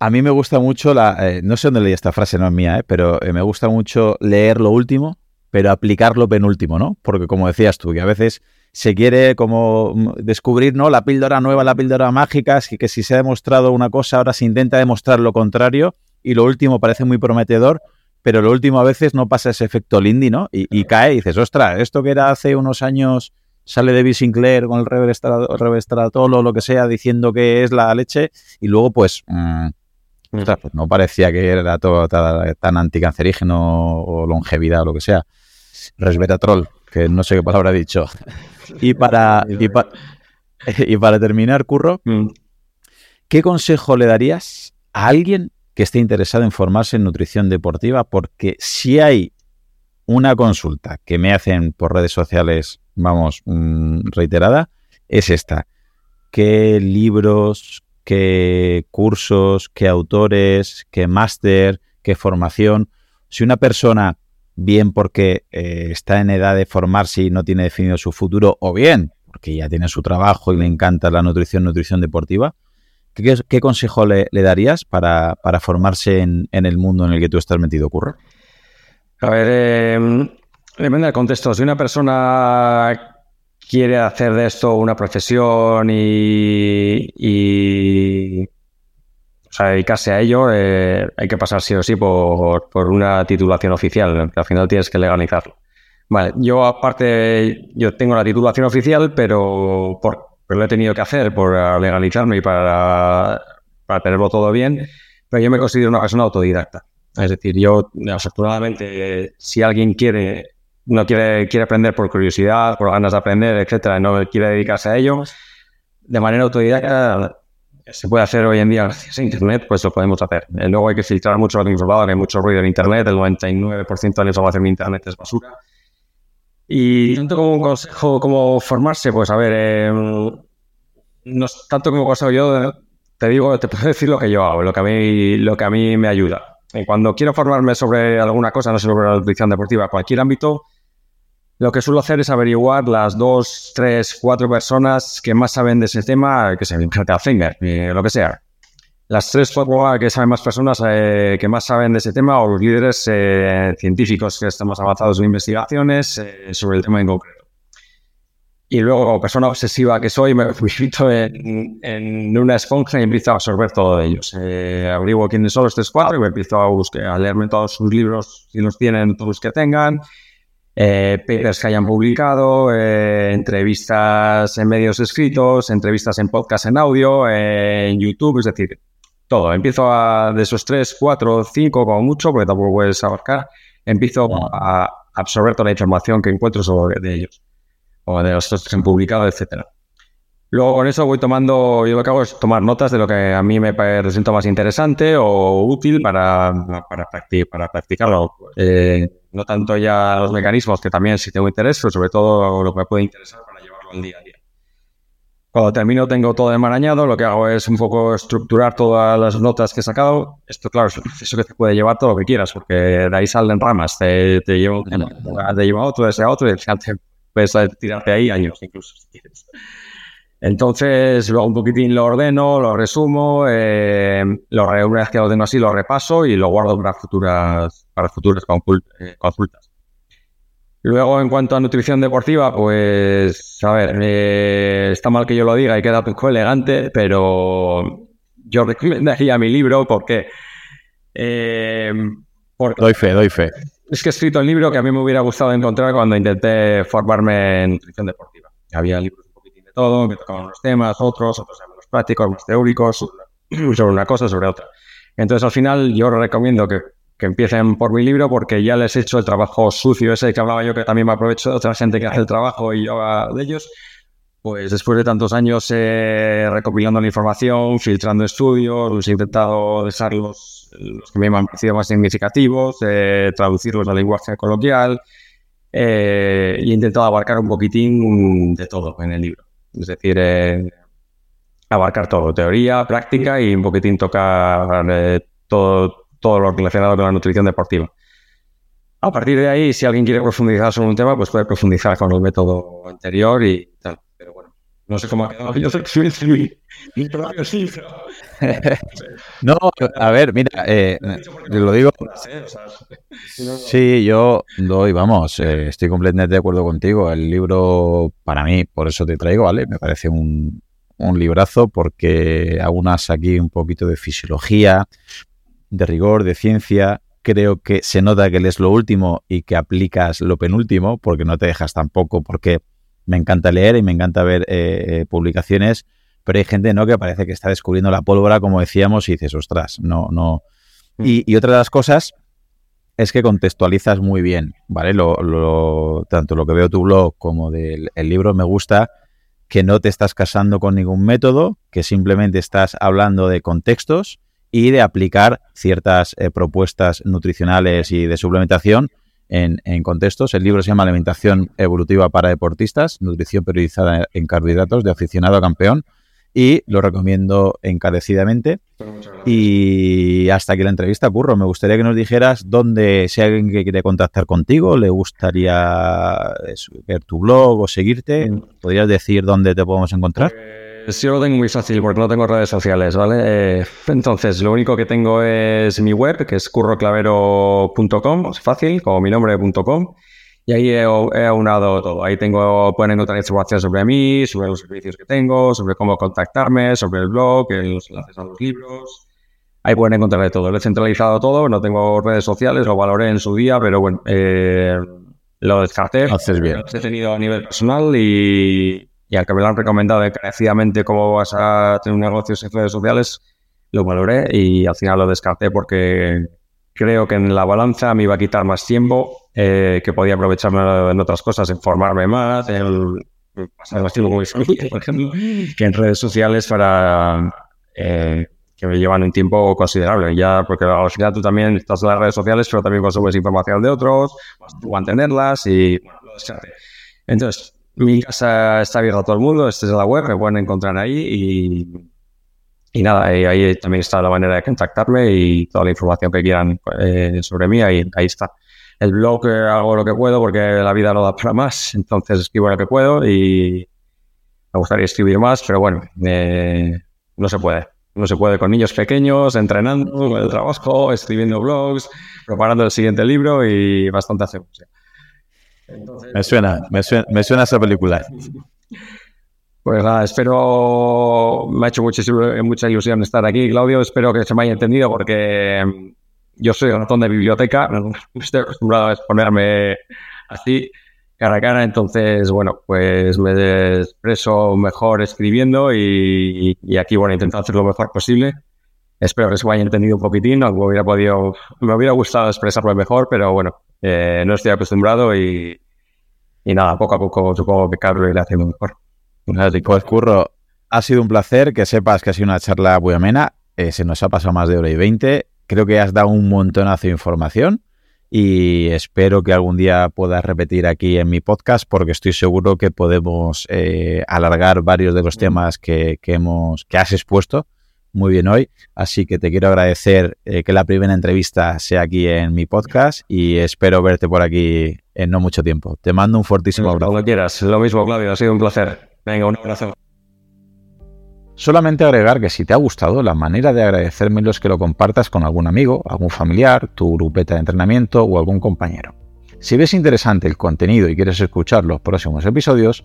A mí me gusta mucho la, eh, no sé dónde leí esta frase, no es mía, eh, pero me gusta mucho leer lo último, pero aplicar lo penúltimo, ¿no? Porque como decías tú, que a veces se quiere como descubrir, ¿no? La píldora nueva, la píldora mágica, y que si se ha demostrado una cosa, ahora se intenta demostrar lo contrario, y lo último parece muy prometedor, pero lo último a veces no pasa ese efecto Lindy, ¿no? Y, cae y dices, ostras, esto que era hace unos años sale David Sinclair con el revestratolo o lo que sea diciendo que es la leche y luego pues, mm, ostras, pues no parecía que era todo tan anticancerígeno o longevidad o lo que sea. Resveratrol, que no sé qué palabra he dicho. (laughs) Y para, (laughs) y, para terminar, Curro, mm. ¿qué consejo le darías a alguien que esté interesado en formarse en nutrición deportiva, porque si hay una consulta que me hacen por redes sociales, vamos, mm, reiterada, es esta. ¿Qué libros, qué cursos, qué autores, qué máster, qué formación? Si una persona, bien porque eh, está en edad de formarse y no tiene definido su futuro, o bien porque ya tiene su trabajo y le encanta la nutrición, nutrición deportiva, ¿Qué, consejo le, darías para, formarse en, el mundo en el que tú estás metido, Curro? A ver, eh, depende del contexto. Si una persona quiere hacer de esto una profesión y, o sea, dedicarse a ello, eh, hay que pasar sí o sí por, una titulación oficial, al final tienes que legalizarlo. Vale, yo aparte, yo tengo la titulación oficial, pero por, pero lo he tenido que hacer por legalizarme y para, para tenerlo todo bien, pero yo me considero una persona autodidacta. Es decir, yo, afortunadamente, si alguien quiere, no quiere, quiere aprender por curiosidad, por ganas de aprender, etcétera, no quiere dedicarse a ello, de manera autodidacta se puede hacer hoy en día gracias a Internet, pues lo podemos hacer. Eh, luego hay que filtrar mucho lo información, hay mucho ruido en Internet, el 99% de la información en Internet es basura. Y tanto como un consejo, como formarse, pues a ver, eh, no tanto como consejo yo, te digo, te puedo decir lo que yo hago, lo que a mí, lo que a mí me ayuda. Y cuando quiero formarme sobre alguna cosa, no sobre la nutrición deportiva, cualquier ámbito, lo que suelo hacer es averiguar las dos, tres, cuatro personas que más saben de ese tema, que se a Finger, lo que sea. Las tres, que saben más personas eh, que más saben de ese tema o los líderes eh, científicos que están más avanzados en investigaciones eh, sobre el tema en concreto. Y luego, como persona obsesiva que soy, me (laughs) meto en, en, una esponja y empiezo a absorber todo de ellos. averiguo quiénes son los tres, cuatro y me empiezo a, buscar, a leerme todos sus libros, si los tienen, todos los que tengan eh, papers que hayan publicado, eh, entrevistas en medios escritos, entrevistas en podcast en audio, eh, en YouTube, es decir, todo. Empiezo a, de esos tres, cuatro, cinco como mucho, porque tampoco puedes abarcar, empiezo a absorber toda la información que encuentro sobre de ellos, o de los que han publicado, etcétera. Luego con eso voy tomando, yo lo que hago es tomar notas de lo que a mí me resulta más interesante o útil para, para, para practicarlo. Eh, no tanto ya los mecanismos, que también sí tengo interés, pero sobre todo lo que me puede interesar para llevarlo al día a día. Cuando termino tengo todo enmarañado, lo que hago es un poco estructurar todas las notas que he sacado. Esto, claro, es un proceso que te puede llevar todo lo que quieras, porque de ahí salen ramas, te, te lleva, te lleva otro, ese a otro, y te puedes tirarte ahí años incluso, si quieres. Entonces, luego un poquitín lo ordeno, lo resumo, eh, lo, una vez que lo tengo así, lo repaso y lo guardo para futuras, para futuras eh, consultas. Luego, en cuanto a nutrición deportiva, pues, a ver, eh, está mal que yo lo diga y queda poco elegante, pero yo recomendaría mi libro porque, porque... Doy fe, doy fe. Es que he escrito el libro que a mí me hubiera gustado encontrar cuando intenté formarme en nutrición deportiva. Había libros todo, me tocaban unos temas, otros, otros menos prácticos, más teóricos, sobre una cosa, sobre otra. Entonces, al final, yo recomiendo que, que, empiecen por mi libro porque ya les he hecho el trabajo sucio ese que hablaba yo, que también me aprovecho de otra gente que hace el trabajo y yo de ellos. Pues después de tantos años eh, recopilando la información, filtrando estudios, he intentado dejar los, los que me han parecido más significativos, eh, traducirlos al lenguaje coloquial eh, y he intentado abarcar un poquitín de todo en el libro. Es decir, eh, abarcar todo, teoría, práctica y un poquitín tocar eh, todo, todo lo relacionado con la nutrición deportiva. A partir de ahí, si alguien quiere profundizar sobre un tema, pues puede profundizar con el método anterior y tal. Pero bueno, no sé cómo ha quedado. Yo soy mi, mi propio (laughs) no, a ver, mira, eh, lo digo. Sí, yo doy, vamos, eh, estoy completamente de acuerdo contigo. El libro, para mí, por eso te traigo, ¿vale? Me parece un, un librazo porque aunas aquí un poquito de fisiología, de rigor, de ciencia. Creo que se nota que lees lo último y que aplicas lo penúltimo, porque no te dejas tampoco, porque me encanta leer y me encanta ver eh, publicaciones pero hay gente no que parece que está descubriendo la pólvora, como decíamos, y dices, ostras, no, no. Mm. Y, otra de las cosas es que contextualizas muy bien, ¿vale? Lo, tanto lo que veo tu blog como del libro me gusta que no te estás casando con ningún método, que simplemente estás hablando de contextos y de aplicar ciertas eh, propuestas nutricionales y de suplementación en, en, contextos. El libro se llama Alimentación Evolutiva para Deportistas, Nutrición Periodizada en Carbohidratos de Aficionado a Campeón y lo recomiendo encarecidamente. Y hasta aquí la entrevista, Curro. Me gustaría que nos dijeras dónde, si hay alguien que quiere contactar contigo, le gustaría ver tu blog o seguirte. ¿podrías decir dónde te podemos encontrar? Pues yo lo tengo muy fácil porque no tengo redes sociales, ¿vale? Eh, entonces, lo único que tengo es mi web, que es curroclavero.com, es fácil, como mi nombre.com. Y ahí he, aunado todo. Ahí tengo, pueden encontrar información sobre mí, sobre los servicios que tengo, sobre cómo contactarme, sobre el blog, los enlaces a los libros. Ahí pueden encontrar de todo. Lo he centralizado todo, no tengo redes sociales, lo valoré en su día, pero bueno, eh, lo descarté. Haces bien. Lo he tenido a nivel personal y, y aunque me lo han recomendado encarecidamente cómo vas a tener un negocio en redes sociales, lo valoré y al final lo descarté porque creo que en la balanza me iba a quitar más tiempo, eh, que podía aprovecharme en otras cosas, en formarme más, en pasar más tiempo con mi familia, por ejemplo, que en redes sociales para eh, que me llevan un tiempo considerable. Ya, porque al final tú también estás en las redes sociales, pero también consumes información de otros, vas tú a mantenerlas y bueno, lo Entonces, mi casa está abierta a todo el mundo, esta es la web, me pueden encontrar ahí y, y nada, ahí, también está la manera de contactarme y toda la información que quieran eh, sobre mí, ahí, ahí está. El blog eh, hago lo que puedo porque la vida no da para más, entonces escribo lo que puedo y me gustaría escribir más, pero bueno, eh, no se puede. No se puede con niños pequeños, entrenando, con el trabajo, escribiendo blogs, preparando el siguiente libro y bastante hacemos. Me suena, me suena, me suena esa película. (laughs) Pues nada, espero, me ha hecho mucha ilusión estar aquí, Claudio, espero que se me haya entendido porque mm, yo soy un ratón de biblioteca, no estoy acostumbrado a exponerme así cara a cara. Entonces, bueno, pues me expreso mejor escribiendo y, aquí, bueno, intento hacer lo mejor posible. Espero que se me haya entendido un poquitín, aunque hubiera podido, me hubiera gustado expresarlo mejor, pero bueno, eh, no estoy acostumbrado y, y, nada, poco a poco supongo que Carlos le hace mejor. Pues Curro, ha sido un placer que sepas que ha sido una charla muy amena. Eh, se nos ha pasado más de hora y veinte. Creo que has dado un montonazo de información y espero que algún día puedas repetir aquí en mi podcast porque estoy seguro que podemos eh, alargar varios de los temas que, hemos, que has expuesto muy bien hoy. Así que te quiero agradecer eh, que la primera entrevista sea aquí en mi podcast y espero verte por aquí en no mucho tiempo. Te mando un fortísimo abrazo. Cuando quieras. Lo mismo, Claudio. Ha sido un placer. Venga, un abrazo. Solamente agregar que si te ha gustado, la manera de agradecérmelo es que lo compartas con algún amigo, algún familiar, tu grupeta de entrenamiento o algún compañero. Si ves interesante el contenido y quieres escuchar los próximos episodios,